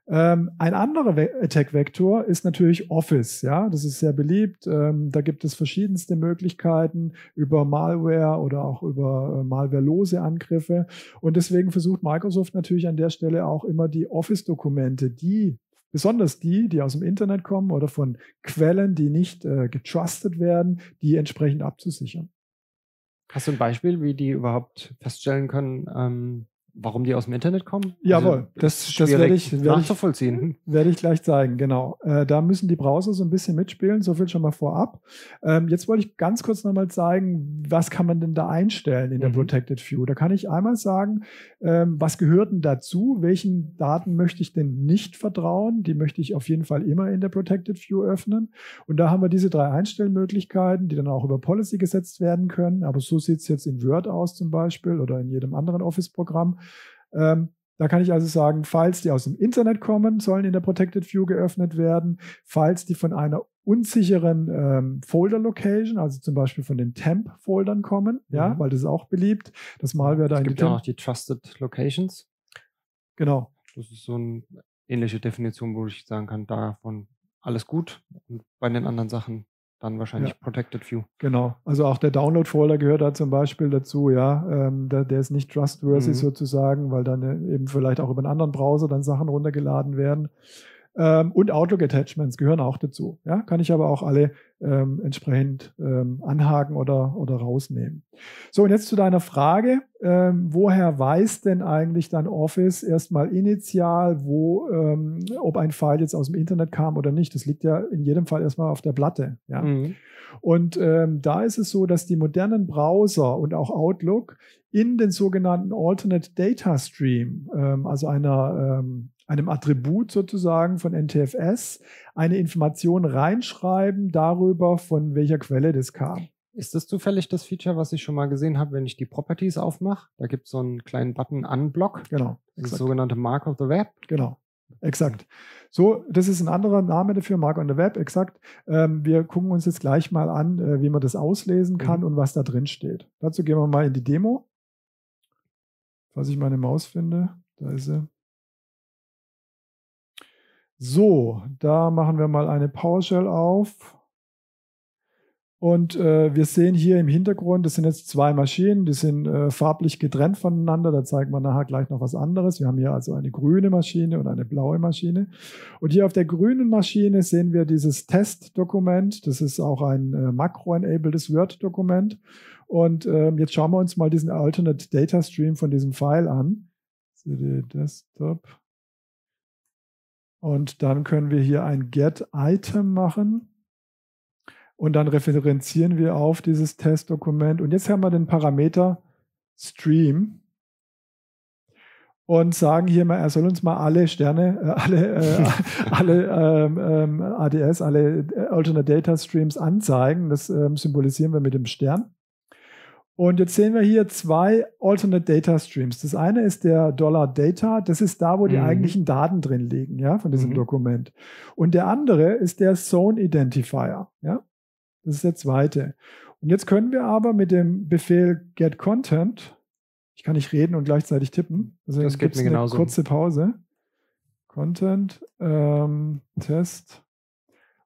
Ähm, ein anderer Attack-Vektor ist natürlich Office. Ja, das ist sehr beliebt. Ähm, da gibt es verschiedenste Möglichkeiten über Malware oder auch über äh, Malwarelose Angriffe. Und deswegen versucht Microsoft natürlich an der Stelle auch immer die Office-Dokumente, die besonders die, die aus dem Internet kommen oder von Quellen, die nicht äh, getrustet werden, die entsprechend abzusichern. Hast du ein Beispiel, wie die überhaupt feststellen können, ähm, warum die aus dem Internet kommen? Jawohl, also, das, das werde ich, werde nachzuvollziehen. Ich, werde ich gleich zeigen, genau. Äh, da müssen die Browser so ein bisschen mitspielen, so viel schon mal vorab. Ähm, jetzt wollte ich ganz kurz nochmal zeigen, was kann man denn da einstellen in der mhm. Protected View? Da kann ich einmal sagen, ähm, was gehört denn dazu? Welchen Daten möchte ich denn nicht vertrauen? Die möchte ich auf jeden Fall immer in der Protected View öffnen. Und da haben wir diese drei Einstellmöglichkeiten, die dann auch über Policy gesetzt werden können. Aber so sieht es jetzt in Word aus zum Beispiel oder in jedem anderen Office-Programm. Ähm, da kann ich also sagen, falls die aus dem Internet kommen, sollen in der Protected View geöffnet werden. Falls die von einer unsicheren ähm, Folder-Location, also zum Beispiel von den Temp-Foldern kommen, mhm. ja, weil das ist auch beliebt. Das Malware da es gibt ja auch die Trusted Locations. Genau. Das ist so eine ähnliche Definition, wo ich sagen kann, davon alles gut und bei den anderen Sachen dann wahrscheinlich ja. Protected View. Genau. Also auch der Download-Folder gehört da zum Beispiel dazu, ja. Ähm, der, der, ist nicht trustworthy mhm. sozusagen, weil dann äh, eben vielleicht auch über einen anderen Browser dann Sachen runtergeladen werden. Ähm, und Outlook-Attachments gehören auch dazu. Ja, kann ich aber auch alle ähm, entsprechend ähm, anhaken oder, oder rausnehmen. So, und jetzt zu deiner Frage. Ähm, woher weiß denn eigentlich dein Office erstmal initial, wo, ähm, ob ein File jetzt aus dem Internet kam oder nicht? Das liegt ja in jedem Fall erstmal auf der Platte. Ja? Mhm. Und ähm, da ist es so, dass die modernen Browser und auch Outlook in den sogenannten Alternate Data Stream, also einer einem Attribut sozusagen von NTFS eine Information reinschreiben darüber, von welcher Quelle das kam. Ist das zufällig das Feature, was ich schon mal gesehen habe, wenn ich die Properties aufmache? Da gibt es so einen kleinen Button Unblock. Genau. Das sogenannte Mark of the Web. Genau. Exakt. So, das ist ein anderer Name dafür, Mark on the Web, exakt. Ähm, wir gucken uns jetzt gleich mal an, äh, wie man das auslesen kann mhm. und was da drin steht. Dazu gehen wir mal in die Demo. Falls ich meine Maus finde, da ist sie. So, da machen wir mal eine PowerShell auf. Und äh, wir sehen hier im Hintergrund, das sind jetzt zwei Maschinen, die sind äh, farblich getrennt voneinander. Da zeigen wir nachher gleich noch was anderes. Wir haben hier also eine grüne Maschine und eine blaue Maschine. Und hier auf der grünen Maschine sehen wir dieses Testdokument. Das ist auch ein äh, makro-enabledes Word-Dokument. Und ähm, jetzt schauen wir uns mal diesen Alternate Data Stream von diesem File an. CD Desktop. Und dann können wir hier ein Get Item machen. Und dann referenzieren wir auf dieses Testdokument. Und jetzt haben wir den Parameter Stream und sagen hier mal, er soll uns mal alle Sterne, äh, alle, äh, alle ähm, ähm, ADS, alle äh, Alternate Data Streams anzeigen. Das ähm, symbolisieren wir mit dem Stern. Und jetzt sehen wir hier zwei Alternate Data Streams. Das eine ist der Dollar Data, das ist da, wo die mhm. eigentlichen Daten drin liegen, ja, von diesem mhm. Dokument. Und der andere ist der Zone Identifier, ja. Das ist der zweite. Und jetzt können wir aber mit dem Befehl get content, ich kann nicht reden und gleichzeitig tippen. Also das geht mir genauso. Kurze Pause. Content, ähm, Test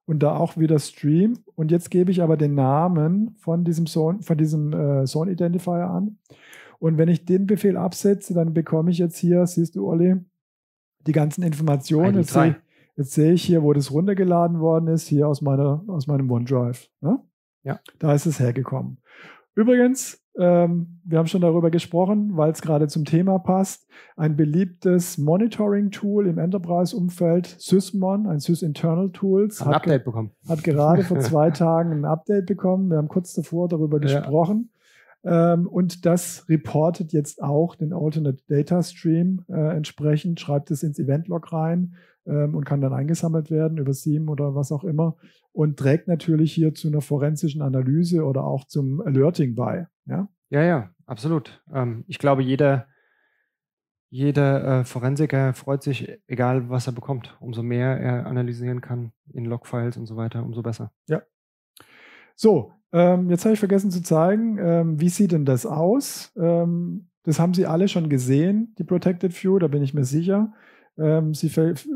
und da auch wieder Stream. Und jetzt gebe ich aber den Namen von diesem Zone, von diesem äh, Zone Identifier an. Und wenn ich den Befehl absetze, dann bekomme ich jetzt hier, siehst du, Olli, die ganzen Informationen. Jetzt sehe, jetzt sehe, ich hier, wo das runtergeladen worden ist, hier aus, meiner, aus meinem OneDrive. Ne? Ja. Da ist es hergekommen. Übrigens, ähm, wir haben schon darüber gesprochen, weil es gerade zum Thema passt. Ein beliebtes Monitoring-Tool im Enterprise-Umfeld, Sysmon, ein Sys-Internal Tools, hat ein Update bekommen. Hat gerade vor zwei Tagen ein Update bekommen. Wir haben kurz davor darüber ja. gesprochen. Ähm, und das reportet jetzt auch den Alternate Data Stream äh, entsprechend, schreibt es ins Event-Log rein ähm, und kann dann eingesammelt werden über SIEM oder was auch immer und trägt natürlich hier zu einer forensischen Analyse oder auch zum Alerting bei. Ja, ja, ja absolut. Ähm, ich glaube, jeder, jeder äh, Forensiker freut sich, egal was er bekommt. Umso mehr er analysieren kann in Logfiles und so weiter, umso besser. Ja. So, ähm, jetzt habe ich vergessen zu zeigen, ähm, wie sieht denn das aus? Ähm, das haben Sie alle schon gesehen, die Protected View, da bin ich mir sicher. Ähm, sie,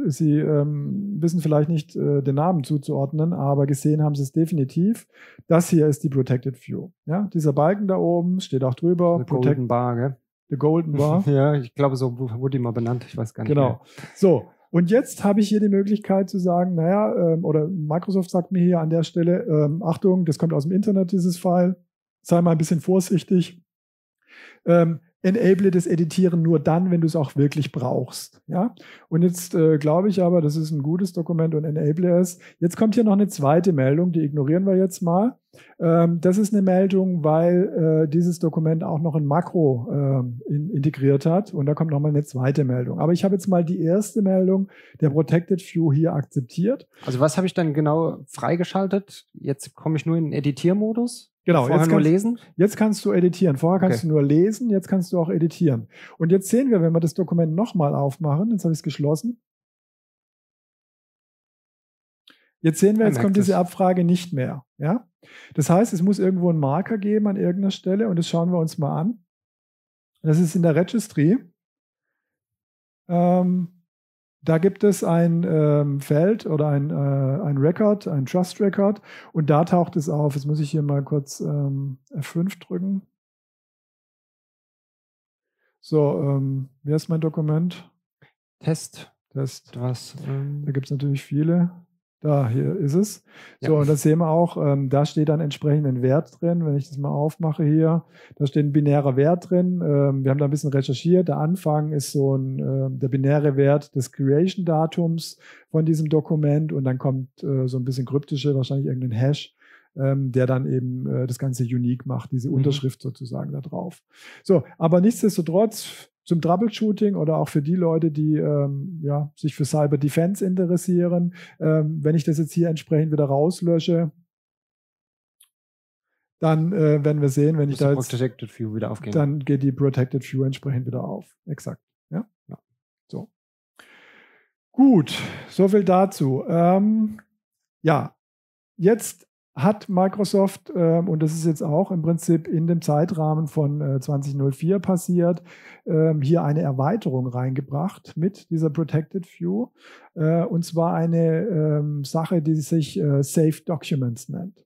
sie ähm, wissen vielleicht nicht äh, den Namen zuzuordnen, aber gesehen haben sie es definitiv. Das hier ist die Protected View. Ja, dieser Balken da oben steht auch drüber. The Golden Bar, gell? The Golden Bar. ja, ich glaube, so wurde die mal benannt. Ich weiß gar nicht. Genau. Mehr. So. Und jetzt habe ich hier die Möglichkeit zu sagen, naja, ähm, oder Microsoft sagt mir hier an der Stelle, ähm, Achtung, das kommt aus dem Internet, dieses File. Sei mal ein bisschen vorsichtig. Ähm, enable das Editieren nur dann, wenn du es auch wirklich brauchst. Ja? Und jetzt äh, glaube ich aber, das ist ein gutes Dokument und enable es. Jetzt kommt hier noch eine zweite Meldung, die ignorieren wir jetzt mal. Ähm, das ist eine Meldung, weil äh, dieses Dokument auch noch ein Makro äh, in, integriert hat. Und da kommt nochmal eine zweite Meldung. Aber ich habe jetzt mal die erste Meldung der Protected View hier akzeptiert. Also was habe ich dann genau freigeschaltet? Jetzt komme ich nur in den Editiermodus. Genau, Vorher jetzt nur kannst, lesen? Jetzt kannst du editieren. Vorher kannst okay. du nur lesen, jetzt kannst du auch editieren. Und jetzt sehen wir, wenn wir das Dokument nochmal aufmachen, jetzt habe ich es geschlossen. Jetzt sehen wir, jetzt kommt diese Abfrage nicht mehr. Ja? Das heißt, es muss irgendwo einen Marker geben an irgendeiner Stelle und das schauen wir uns mal an. Das ist in der Registry. Ähm, da gibt es ein ähm, Feld oder ein, äh, ein Record, ein Trust Record und da taucht es auf. Jetzt muss ich hier mal kurz ähm, F5 drücken. So, ähm, wie heißt mein Dokument? Test. Test. Was? Ähm, da gibt es natürlich viele. Da, hier ist es. So, ja. und das sehen wir auch, ähm, da steht dann entsprechend ein Wert drin. Wenn ich das mal aufmache hier, da steht ein binärer Wert drin. Ähm, wir haben da ein bisschen recherchiert. Der Anfang ist so ein, äh, der binäre Wert des Creation-Datums von diesem Dokument und dann kommt äh, so ein bisschen kryptische, wahrscheinlich irgendein Hash, ähm, der dann eben äh, das Ganze unique macht, diese mhm. Unterschrift sozusagen da drauf. So, aber nichtsdestotrotz, zum Troubleshooting oder auch für die Leute, die ähm, ja, sich für Cyber Defense interessieren. Ähm, wenn ich das jetzt hier entsprechend wieder rauslösche, dann äh, werden wir sehen, wenn ich da jetzt, Protected View wieder aufgehen. dann geht die Protected View entsprechend wieder auf. Exakt. Ja. ja. So. Gut, so viel dazu. Ähm, ja, jetzt hat Microsoft, äh, und das ist jetzt auch im Prinzip in dem Zeitrahmen von äh, 2004 passiert, äh, hier eine Erweiterung reingebracht mit dieser Protected View. Äh, und zwar eine ähm, Sache, die sich äh, Safe Documents nennt.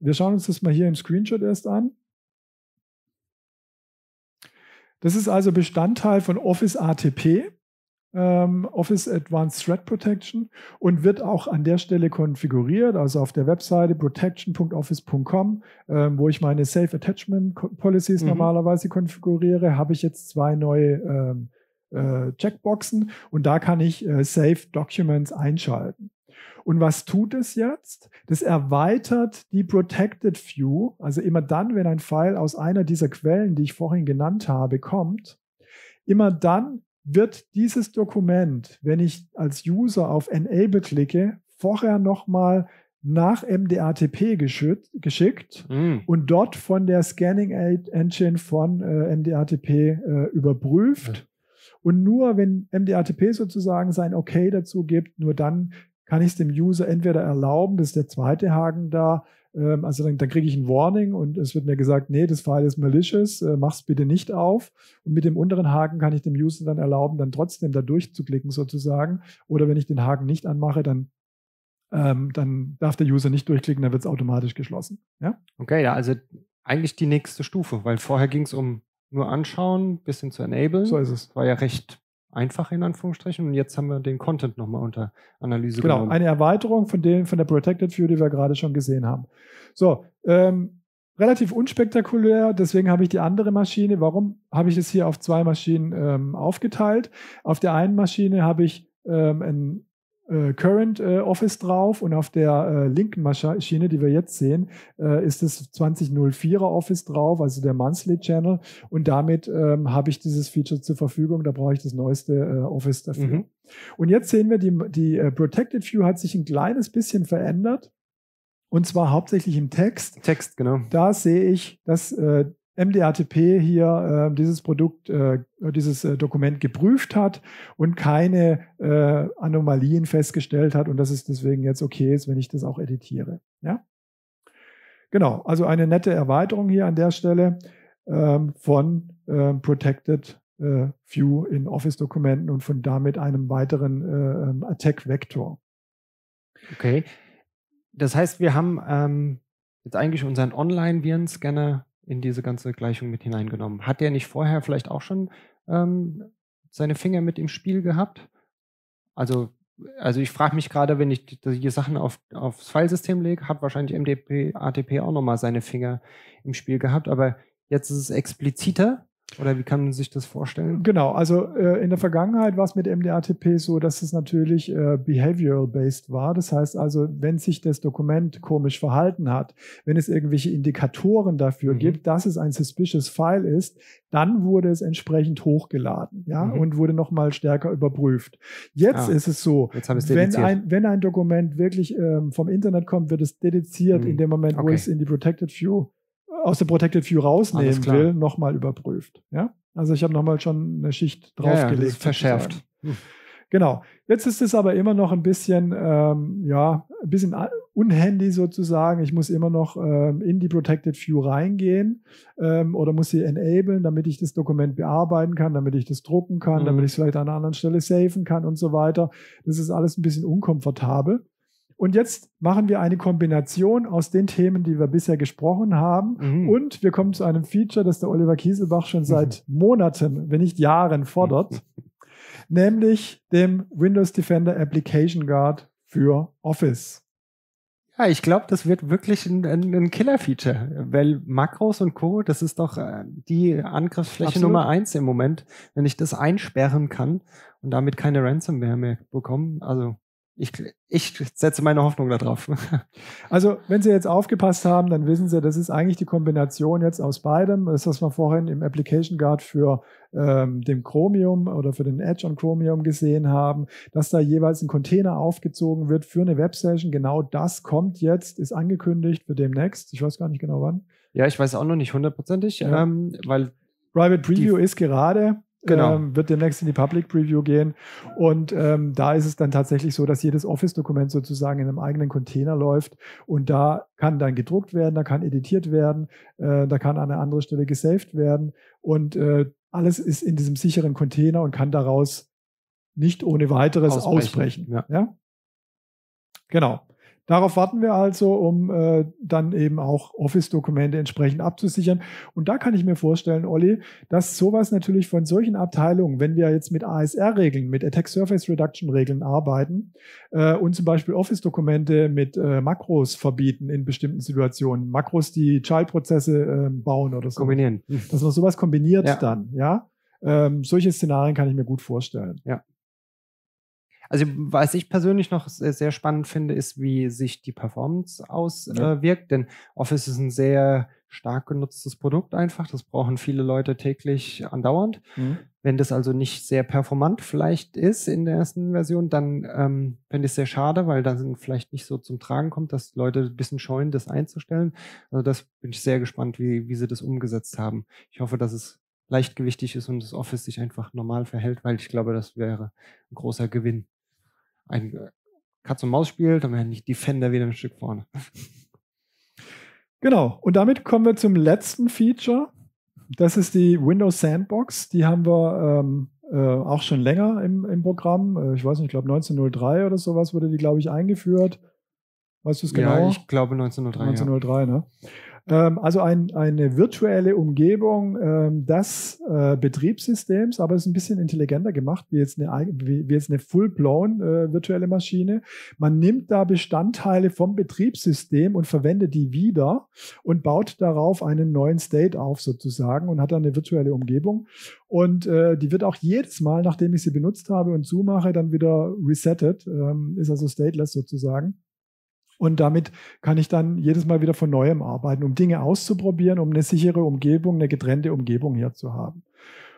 Wir schauen uns das mal hier im Screenshot erst an. Das ist also Bestandteil von Office ATP Office Advanced Threat Protection und wird auch an der Stelle konfiguriert, also auf der Webseite protection.office.com, ähm, wo ich meine Safe Attachment Policies mhm. normalerweise konfiguriere, habe ich jetzt zwei neue ähm, äh, Checkboxen und da kann ich äh, Safe Documents einschalten. Und was tut es jetzt? Das erweitert die Protected View. Also immer dann, wenn ein File aus einer dieser Quellen, die ich vorhin genannt habe, kommt, immer dann wird dieses Dokument, wenn ich als User auf Enable klicke, vorher nochmal nach MDATP geschickt mm. und dort von der Scanning Engine von äh, MDATP äh, überprüft. Ja. Und nur wenn MDATP sozusagen sein Okay dazu gibt, nur dann kann ich es dem User entweder erlauben, das ist der zweite Haken da, ähm, also dann, dann kriege ich ein Warning und es wird mir gesagt, nee, das File ist malicious, äh, mach's bitte nicht auf. Und mit dem unteren Haken kann ich dem User dann erlauben, dann trotzdem da durchzuklicken sozusagen. Oder wenn ich den Haken nicht anmache, dann ähm, dann darf der User nicht durchklicken, dann wird es automatisch geschlossen. Ja? Okay, ja, also eigentlich die nächste Stufe, weil vorher ging es um nur anschauen, bis hin zu enablen. So ist es. War ja recht einfach in Anführungsstrichen. Und jetzt haben wir den Content nochmal unter Analyse genau, genommen. eine Erweiterung von, dem, von der Protected View, die wir gerade schon gesehen haben. So, ähm, relativ unspektakulär, deswegen habe ich die andere Maschine. Warum habe ich es hier auf zwei Maschinen ähm, aufgeteilt? Auf der einen Maschine habe ich ähm, ein äh, Current äh, Office drauf und auf der äh, linken Maschine, die wir jetzt sehen, äh, ist das 2004er Office drauf, also der Monthly Channel und damit ähm, habe ich dieses Feature zur Verfügung, da brauche ich das neueste äh, Office dafür. Mhm. Und jetzt sehen wir, die, die äh, Protected View hat sich ein kleines bisschen verändert und zwar hauptsächlich im Text. Text, genau. Da sehe ich, dass MDATP hier äh, dieses Produkt, äh, dieses äh, Dokument geprüft hat und keine äh, Anomalien festgestellt hat und dass es deswegen jetzt okay ist, wenn ich das auch editiere. Ja? Genau, also eine nette Erweiterung hier an der Stelle ähm, von ähm, Protected äh, View in Office-Dokumenten und von damit einem weiteren äh, ähm, Attack-Vektor. Okay. Das heißt, wir haben ähm, jetzt eigentlich unseren Online-Virenscanner in diese ganze Gleichung mit hineingenommen. Hat der nicht vorher vielleicht auch schon ähm, seine Finger mit im Spiel gehabt? Also, also ich frage mich gerade, wenn ich die Sachen auf, aufs Filesystem lege, hat wahrscheinlich MDP, ATP auch nochmal seine Finger im Spiel gehabt, aber jetzt ist es expliziter oder wie kann man sich das vorstellen? Genau, also äh, in der Vergangenheit war es mit MDATP so, dass es natürlich äh, behavioral-based war. Das heißt also, wenn sich das Dokument komisch verhalten hat, wenn es irgendwelche Indikatoren dafür mhm. gibt, dass es ein suspicious File ist, dann wurde es entsprechend hochgeladen ja, mhm. und wurde nochmal stärker überprüft. Jetzt ah, ist es so, wenn, ein, wenn ein Dokument wirklich ähm, vom Internet kommt, wird es dediziert mhm. in dem Moment, okay. wo es in die Protected View aus der Protected View rausnehmen will, nochmal überprüft. Ja? Also ich habe nochmal schon eine Schicht draufgelegt. Ja, ja, verschärft. Hm. Genau. Jetzt ist es aber immer noch ein bisschen, ähm, ja, ein bisschen unhandy sozusagen. Ich muss immer noch ähm, in die Protected View reingehen ähm, oder muss sie enablen, damit ich das Dokument bearbeiten kann, damit ich das drucken kann, mhm. damit ich es vielleicht an einer anderen Stelle safen kann und so weiter. Das ist alles ein bisschen unkomfortabel. Und jetzt machen wir eine Kombination aus den Themen, die wir bisher gesprochen haben. Mhm. Und wir kommen zu einem Feature, das der Oliver Kieselbach schon seit. Monaten, wenn nicht Jahren fordert, nämlich dem Windows Defender Application Guard für Office. Ja, ich glaube, das wird wirklich ein, ein, ein Killer-Feature, weil Makros und Co., das ist doch äh, die Angriffsfläche Absolut. Nummer eins im Moment. Wenn ich das einsperren kann und damit keine Ransomware mehr bekomme, also ich, ich setze meine Hoffnung darauf. Also, wenn Sie jetzt aufgepasst haben, dann wissen Sie, das ist eigentlich die Kombination jetzt aus beidem. Das, was wir vorhin im Application Guard für ähm, den Chromium oder für den Edge on Chromium gesehen haben, dass da jeweils ein Container aufgezogen wird für eine Websession. Genau das kommt jetzt, ist angekündigt für demnächst. Ich weiß gar nicht genau wann. Ja, ich weiß auch noch nicht hundertprozentig, ja. ähm, weil Private Preview ist gerade genau. ähm, wird demnächst in die Public Preview gehen. Und ähm, da ist es dann tatsächlich so, dass jedes Office-Dokument sozusagen in einem eigenen Container läuft. Und da kann dann gedruckt werden, da kann editiert werden, äh, da kann an einer anderen Stelle gesaved werden. Und äh, alles ist in diesem sicheren Container und kann daraus nicht ohne weiteres ausbrechen. ausbrechen ja. ja? Genau. Darauf warten wir also, um äh, dann eben auch Office-Dokumente entsprechend abzusichern. Und da kann ich mir vorstellen, Olli, dass sowas natürlich von solchen Abteilungen, wenn wir jetzt mit ASR-Regeln, mit Attack Surface Reduction-Regeln arbeiten äh, und zum Beispiel Office-Dokumente mit äh, Makros verbieten in bestimmten Situationen, Makros, die Child-Prozesse äh, bauen oder so. Kombinieren. Dass man sowas kombiniert ja. dann, ja. Ähm, solche Szenarien kann ich mir gut vorstellen. Ja. Also, was ich persönlich noch sehr, sehr spannend finde, ist, wie sich die Performance auswirkt. Ja. Denn Office ist ein sehr stark genutztes Produkt einfach. Das brauchen viele Leute täglich andauernd. Mhm. Wenn das also nicht sehr performant vielleicht ist in der ersten Version, dann ähm, fände ich es sehr schade, weil dann vielleicht nicht so zum Tragen kommt, dass Leute ein bisschen scheuen, das einzustellen. Also das bin ich sehr gespannt, wie, wie sie das umgesetzt haben. Ich hoffe, dass es leichtgewichtig ist und das Office sich einfach normal verhält, weil ich glaube, das wäre ein großer Gewinn ein äh, Katz-und-Maus-Spiel, dann wären die Defender wieder ein Stück vorne. Genau. Und damit kommen wir zum letzten Feature. Das ist die Windows Sandbox. Die haben wir ähm, äh, auch schon länger im, im Programm. Äh, ich weiß nicht, ich glaube 1903 oder sowas wurde die, glaube ich, eingeführt. Weißt du es genau? Ja, ich glaube 1903. 1903, ja. ne? Ähm, also ein, eine virtuelle Umgebung ähm, des äh, Betriebssystems, aber es ist ein bisschen intelligenter gemacht, wie jetzt eine, wie, jetzt eine full-blown äh, virtuelle Maschine. Man nimmt da Bestandteile vom Betriebssystem und verwendet die wieder und baut darauf einen neuen State auf sozusagen und hat dann eine virtuelle Umgebung. Und äh, die wird auch jedes Mal, nachdem ich sie benutzt habe und zumache, dann wieder resettet, ähm, ist also stateless sozusagen. Und damit kann ich dann jedes Mal wieder von neuem arbeiten, um Dinge auszuprobieren, um eine sichere Umgebung, eine getrennte Umgebung hier zu haben.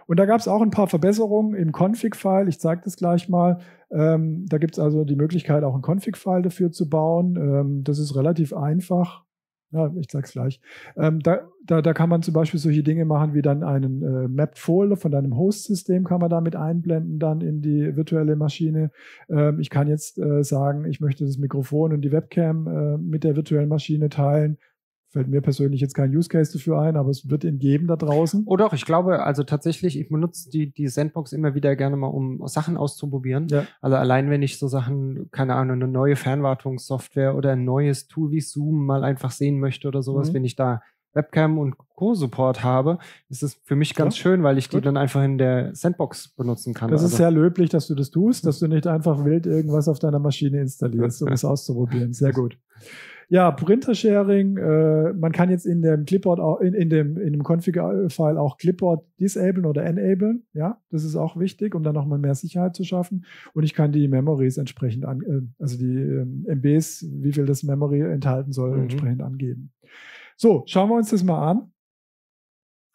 Und da gab es auch ein paar Verbesserungen im Config-File. Ich zeige das gleich mal. Ähm, da gibt es also die Möglichkeit, auch ein Config-File dafür zu bauen. Ähm, das ist relativ einfach. Ja, ich sag's gleich. Ähm, da, da, da kann man zum Beispiel solche Dinge machen, wie dann einen äh, Mapped Folder von deinem Host-System kann man damit einblenden dann in die virtuelle Maschine. Ähm, ich kann jetzt äh, sagen, ich möchte das Mikrofon und die Webcam äh, mit der virtuellen Maschine teilen. Fällt mir persönlich jetzt kein Use Case dafür ein, aber es wird ihn geben da draußen. Oh doch, ich glaube, also tatsächlich, ich benutze die, die Sandbox immer wieder gerne mal, um Sachen auszuprobieren. Ja. Also allein wenn ich so Sachen, keine Ahnung, eine neue Fernwartungssoftware oder ein neues Tool wie Zoom mal einfach sehen möchte oder sowas, mhm. wenn ich da Webcam und Co-Support habe, ist es für mich ganz ja. schön, weil ich Gut. die dann einfach in der Sandbox benutzen kann. Das also. ist sehr löblich, dass du das tust, dass du nicht einfach wild irgendwas auf deiner Maschine installierst, um es auszuprobieren. Sehr gut. Ja, Printer-Sharing, äh, man kann jetzt in dem Clipboard auch, in, in dem, in dem Config-File auch Clipboard disablen oder enablen. Ja, das ist auch wichtig, um dann nochmal mehr Sicherheit zu schaffen. Und ich kann die Memories entsprechend an, äh, also die ähm, MBs, wie viel das Memory enthalten soll, mhm. entsprechend angeben. So, schauen wir uns das mal an.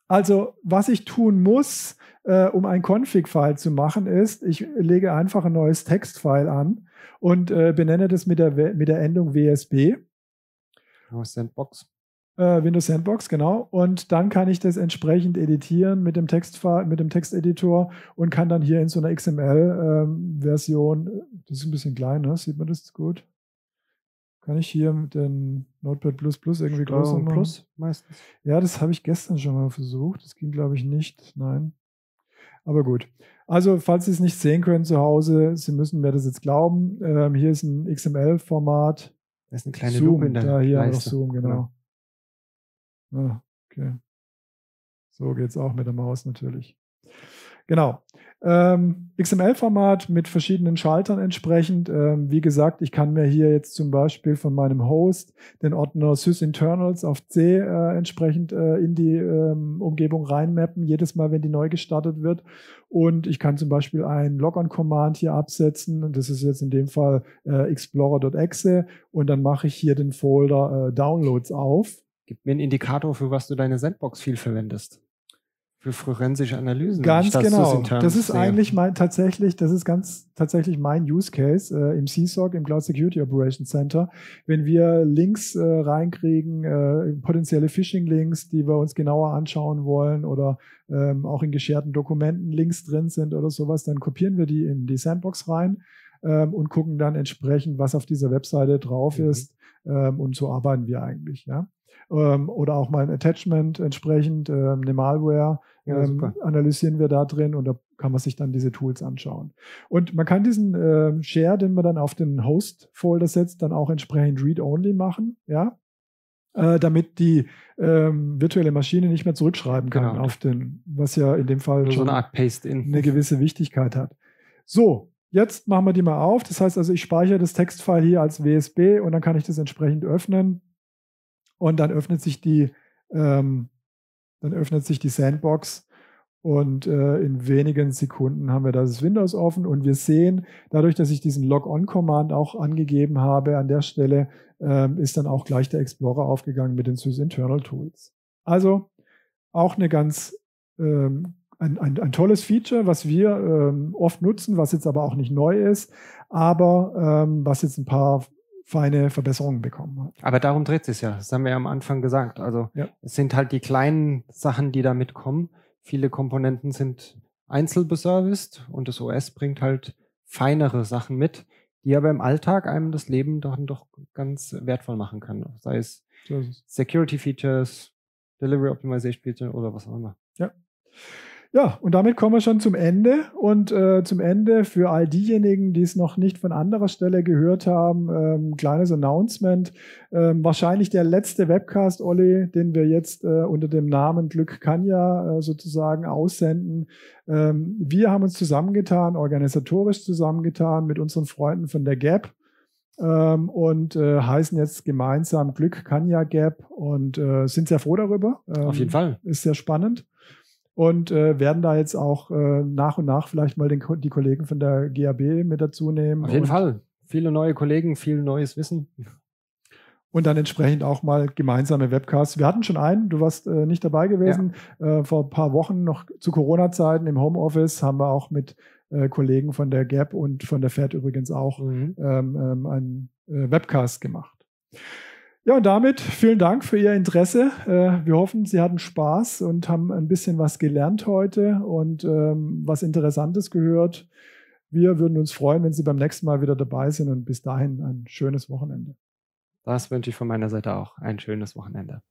Also, was ich tun muss, äh, um ein Config-File zu machen, ist, ich lege einfach ein neues Textfile an und äh, benenne das mit der, mit der Endung WSB. Windows Sandbox. Äh, Windows Sandbox, genau. Und dann kann ich das entsprechend editieren mit dem, Textfile, mit dem Texteditor und kann dann hier in so einer XML-Version, ähm, das ist ein bisschen klein, ne? sieht man das gut? Kann ich hier mit dem Notepad Plus Plus irgendwie größer machen? Plus meistens. Ja, das habe ich gestern schon mal versucht. Das ging, glaube ich, nicht. Nein. Aber gut. Also, falls Sie es nicht sehen können zu Hause, Sie müssen mir das jetzt glauben. Ähm, hier ist ein XML-Format. Da ist eine kleine Zoom, Lupe in der Da hier Leiste. noch Zoom, genau. genau. Ah, okay. So geht es auch mit der Maus natürlich. Genau. Ähm, XML-Format mit verschiedenen Schaltern entsprechend. Ähm, wie gesagt, ich kann mir hier jetzt zum Beispiel von meinem Host den Ordner sysinternals auf C äh, entsprechend äh, in die ähm, Umgebung reinmappen, jedes Mal, wenn die neu gestartet wird. Und ich kann zum Beispiel ein Logon-Command hier absetzen. Das ist jetzt in dem Fall äh, explorer.exe. Und dann mache ich hier den Folder äh, Downloads auf. Gib mir einen Indikator, für was du deine Sandbox viel verwendest. Für forensische Analysen. Ganz genau. Das ist sehe. eigentlich mein tatsächlich, das ist ganz tatsächlich mein Use Case äh, im CSOC, im Cloud Security Operations Center. Wenn wir Links äh, reinkriegen, äh, potenzielle Phishing-Links, die wir uns genauer anschauen wollen oder ähm, auch in gescherten Dokumenten Links drin sind oder sowas, dann kopieren wir die in die Sandbox rein ähm, und gucken dann entsprechend, was auf dieser Webseite drauf mhm. ist. Ähm, und so arbeiten wir eigentlich, ja. Ähm, oder auch mal ein Attachment entsprechend, ähm, eine Malware ja, ähm, analysieren wir da drin und da kann man sich dann diese Tools anschauen. Und man kann diesen äh, Share, den man dann auf den Host-Folder setzt, dann auch entsprechend Read-Only machen, ja, äh, damit die ähm, virtuelle Maschine nicht mehr zurückschreiben kann genau. auf den, was ja in dem Fall schon eine Art Paste-in eine gewisse Wichtigkeit hat. So, jetzt machen wir die mal auf. Das heißt also, ich speichere das Textfile hier als WSB und dann kann ich das entsprechend öffnen und dann öffnet sich die ähm, dann öffnet sich die Sandbox und äh, in wenigen Sekunden haben wir das Windows offen und wir sehen, dadurch, dass ich diesen Log-on-Command auch angegeben habe, an der Stelle ähm, ist dann auch gleich der Explorer aufgegangen mit den SysInternal Internal Tools. Also auch eine ganz ähm, ein, ein, ein, tolles Feature, was wir ähm, oft nutzen, was jetzt aber auch nicht neu ist, aber ähm, was jetzt ein paar feine Verbesserungen bekommen hat. Aber darum dreht es sich ja. Das haben wir ja am Anfang gesagt. Also ja. es sind halt die kleinen Sachen, die da mitkommen. Viele Komponenten sind einzelbeserviced und das OS bringt halt feinere Sachen mit, die aber im Alltag einem das Leben doch, doch ganz wertvoll machen kann. Sei es Security Features, Delivery Optimization Features oder was auch immer. Ja. Ja, und damit kommen wir schon zum Ende. Und äh, zum Ende für all diejenigen, die es noch nicht von anderer Stelle gehört haben, ähm, kleines Announcement. Ähm, wahrscheinlich der letzte Webcast, Olli, den wir jetzt äh, unter dem Namen Glück kann ja äh, sozusagen aussenden. Ähm, wir haben uns zusammengetan, organisatorisch zusammengetan mit unseren Freunden von der Gap. Ähm, und äh, heißen jetzt gemeinsam Glück kann ja Gap und äh, sind sehr froh darüber. Auf jeden Fall. Ist sehr spannend und äh, werden da jetzt auch äh, nach und nach vielleicht mal den, die Kollegen von der GAB mit dazu nehmen. Auf jeden Fall. Viele neue Kollegen, viel neues Wissen. Und dann entsprechend auch mal gemeinsame Webcasts. Wir hatten schon einen, du warst äh, nicht dabei gewesen. Ja. Äh, vor ein paar Wochen noch zu Corona-Zeiten im Homeoffice haben wir auch mit äh, Kollegen von der Gap und von der FED übrigens auch mhm. ähm, ähm, einen äh, Webcast gemacht. Ja, und damit vielen Dank für Ihr Interesse. Äh, wir hoffen, Sie hatten Spaß und haben ein bisschen was gelernt heute und ähm, was Interessantes gehört. Wir würden uns freuen, wenn Sie beim nächsten Mal wieder dabei sind und bis dahin ein schönes Wochenende. Das wünsche ich von meiner Seite auch. Ein schönes Wochenende.